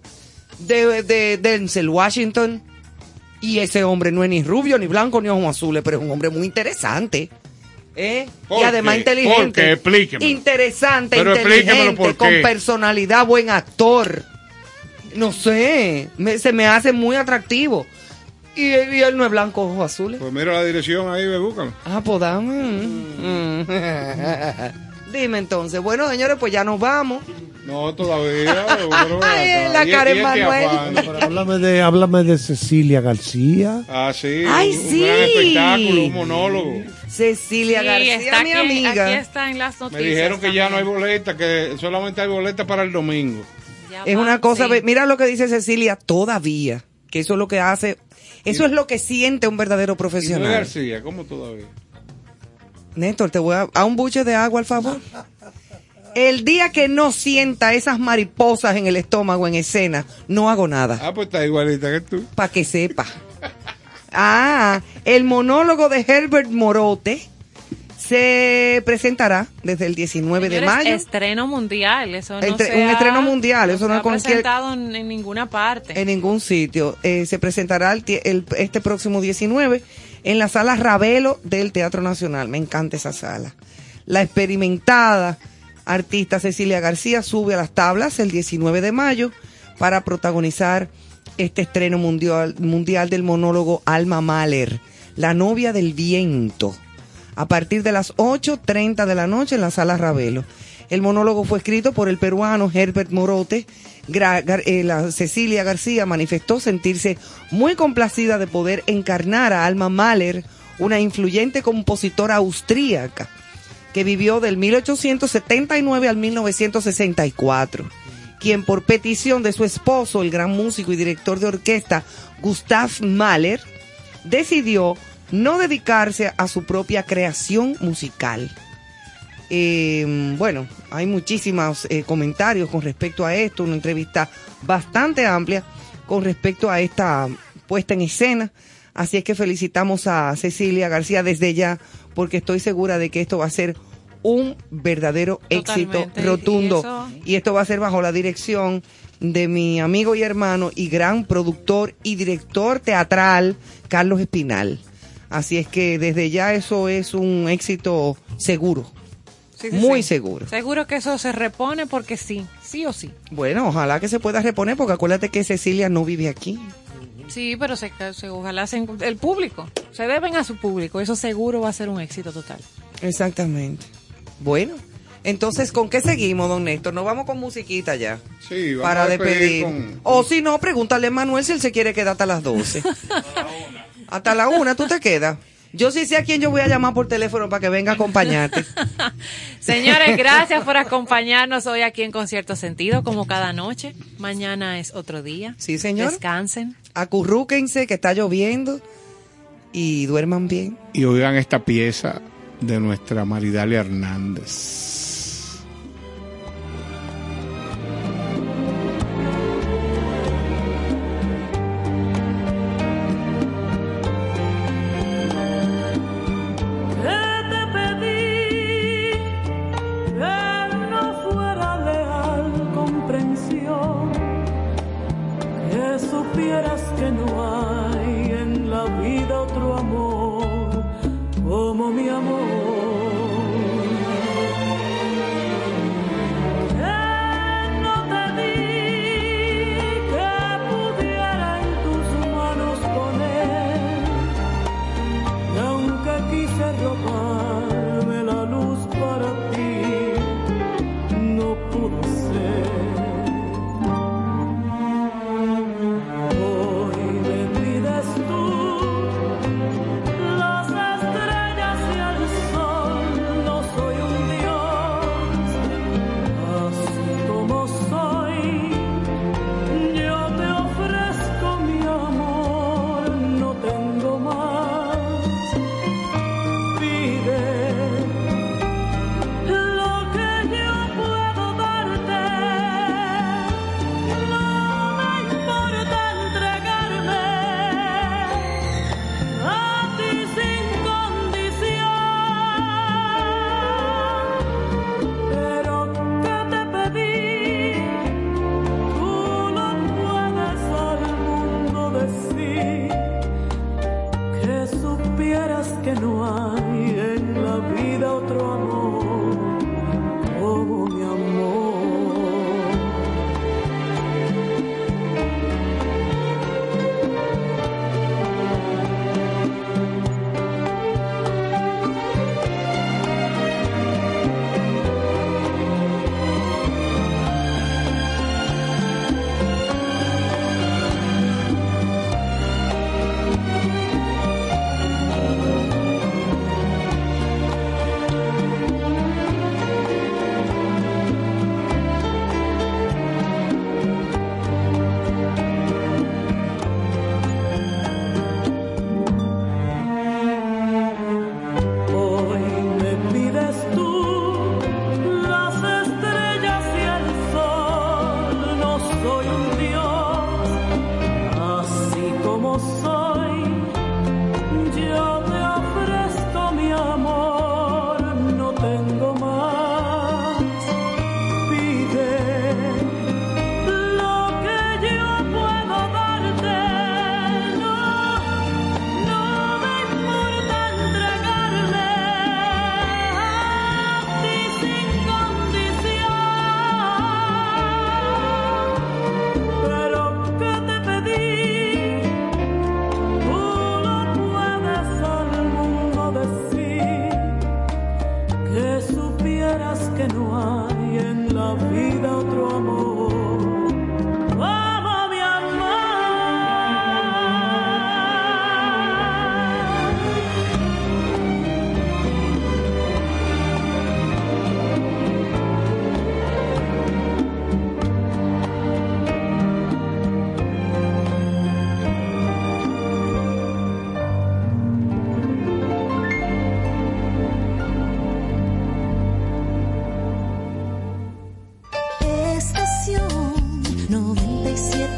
de, de, de Denzel Washington. Y ese hombre no es ni rubio, ni blanco, ni ojos azules, pero es un hombre muy interesante. ¿Eh? ¿Por Y además qué? inteligente. Interesante, Pero inteligente, con personalidad, buen actor. No sé, me- se me hace muy atractivo. Y, y él no es blanco, ojos azules. Pues mira la dirección ahí, búscalo. Ah, pues dame. Mm. Dime entonces. Bueno, señores, pues ya nos vamos. No, todavía. Ay, la ¿Y- Karen y Manuel. háblame de, háblame de Cecilia García. Ah, sí. Ay, un, un sí. gran espectáculo, un monólogo. Cecilia Sí, García, está mi aquí, amiga. aquí está en las Me noticias. dijeron que ya no hay boleta, que solamente hay boleta para el domingo. Ya Es va, una cosa, sí. mira lo que dice Cecilia, todavía, que eso es lo que hace, eso es lo que siente un verdadero Y profesional. García, ¿cómo todavía? Néstor, te voy a, a un buche de agua, al favor. El día que no sienta esas mariposas en el estómago en escena, no hago nada. Ah, pues está igualita que tú. Para que sepa. Ah, el monólogo de Herbert Morote se presentará desde el 19 de Señores, mayo Estreno mundial, eso no Entre- se un ha- estreno mundial, eso no se es ha cualquier- presentado en, ninguna parte. en ningún sitio. Eh, se presentará el tie- el- este próximo 19 en la sala Ravelo del Teatro Nacional. Me encanta esa sala. La experimentada artista Cecilia García sube a las tablas el 19 de mayo para protagonizar este estreno mundial, mundial del monólogo Alma Mahler, La novia del viento, a partir de las 8.30 de la noche en la sala Ravelo. El monólogo fue escrito por el peruano Herbert Morote. Eh, Cecilia García manifestó sentirse muy complacida de poder encarnar a Alma Mahler, una influyente compositora austríaca que vivió del 1879 al 1964, quien por petición de su esposo, el gran músico y director de orquesta Gustav Mahler, decidió no dedicarse a su propia creación musical. Eh, bueno, hay muchísimos eh, comentarios con respecto a esto, una entrevista bastante amplia con respecto a esta puesta en escena. Así es que felicitamos a Cecilia García desde ya, porque estoy segura de que esto va a ser un verdadero éxito Totalmente, rotundo. Y esto va a ser bajo la dirección de mi amigo y hermano y gran productor y director teatral, Carlos Espinal. Así es que desde ya eso es un éxito seguro. Sí, sí, muy sí. seguro. Seguro que eso se repone porque sí, sí o sí. Bueno, ojalá que se pueda reponer, porque acuérdate que Cecilia no vive aquí. Sí, pero se, se- ojalá se, el público, se deben a su público, eso seguro va a ser un éxito total. Exactamente. Bueno, entonces, ¿con qué seguimos, don Néstor? Nos vamos con musiquita ya. Sí, vamos Para a despedir con- O si no, pregúntale a Manuel si él se quiere quedar hasta las 12. hasta la una, tú te quedas. Yo sí sé a quién yo voy a llamar por teléfono para que venga a acompañarte. Señores, gracias por acompañarnos hoy aquí en Concierto Sentido, como cada noche. Mañana es otro día. Sí, señor. Descansen. Acurrúquense que está lloviendo y duerman bien. Y oigan esta pieza de nuestra Maridalia Hernández.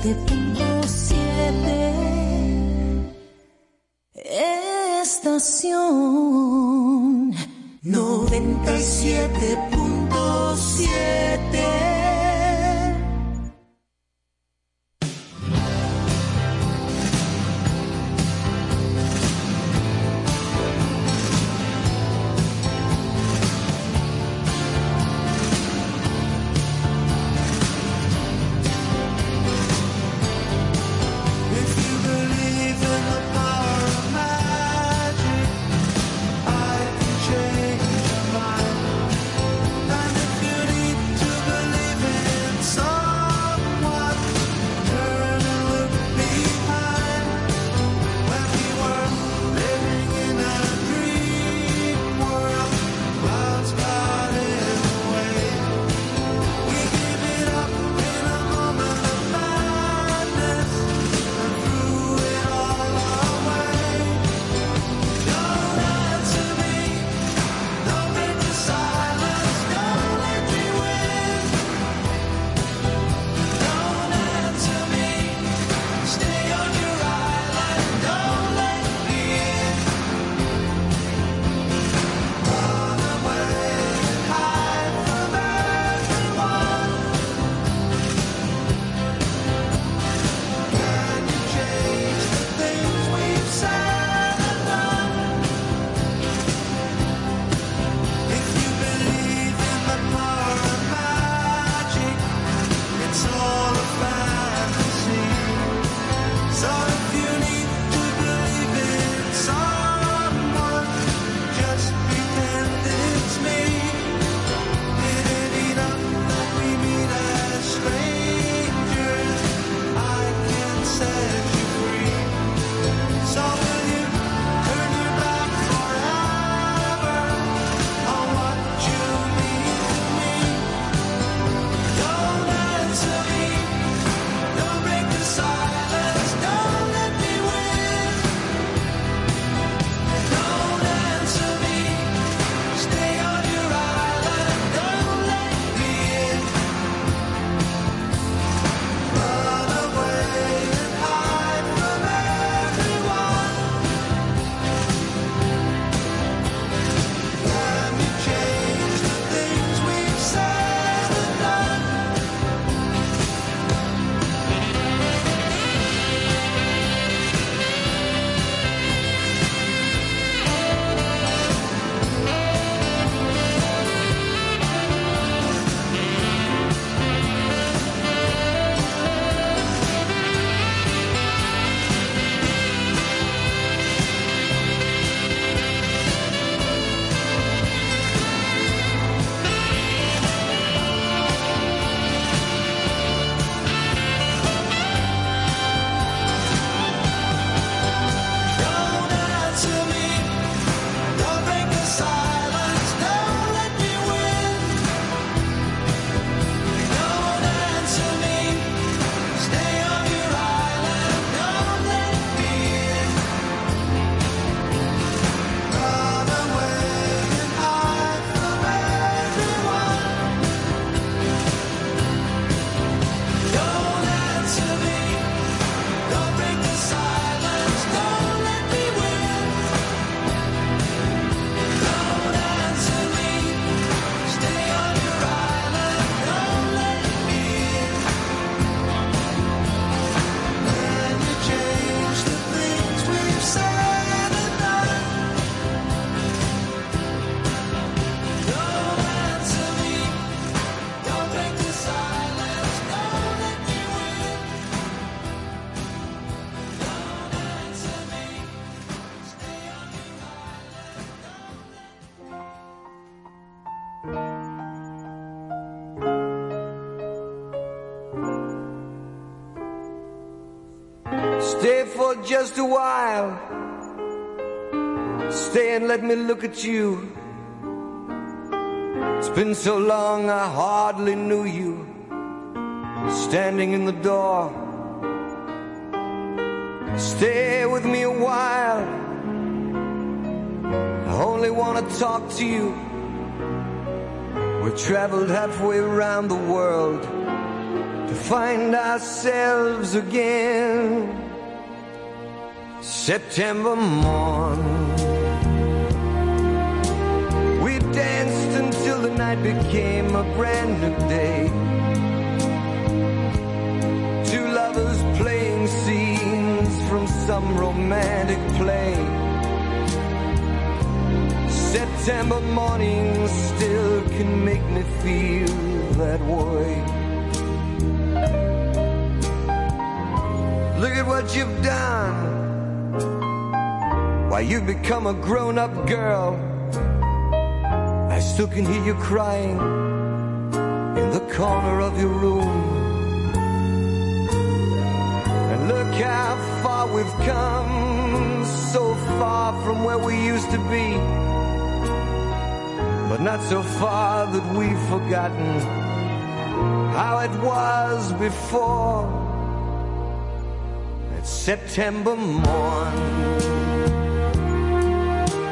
que tengo siete. Estación 97.7 for just a while. Stay and let me look at you. It's been so long I hardly knew you. Standing in the door. Stay with me a while. I only want to talk to you. We traveled halfway around the world to find ourselves again. September morn. We danced until the night became a brand new day. Two lovers playing scenes from some romantic play. September morning still can make me feel that way. Look at what you've done. Why you've become a grown-up girl. I still can hear you crying in the corner of your room. And look how far we've come, so far from where we used to be. But not so far that we've forgotten how it was before. September morn.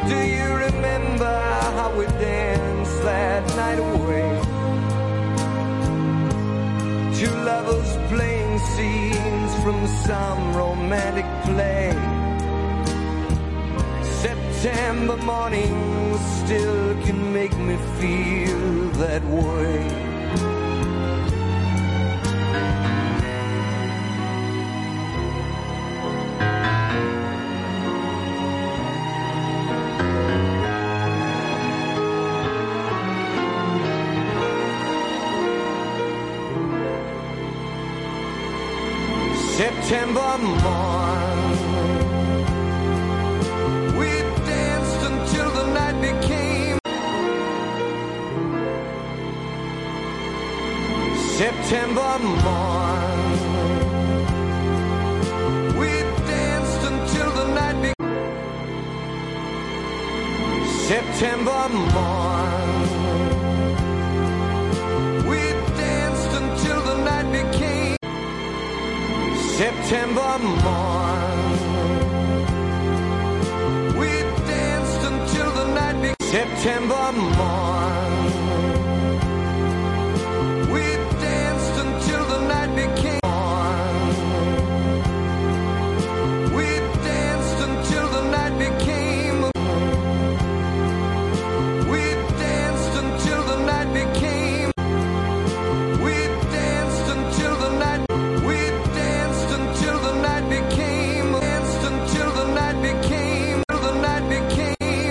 Do you remember how we danced that night away? Two lovers playing scenes from some romantic play. September morning still can make me feel that way. September morn.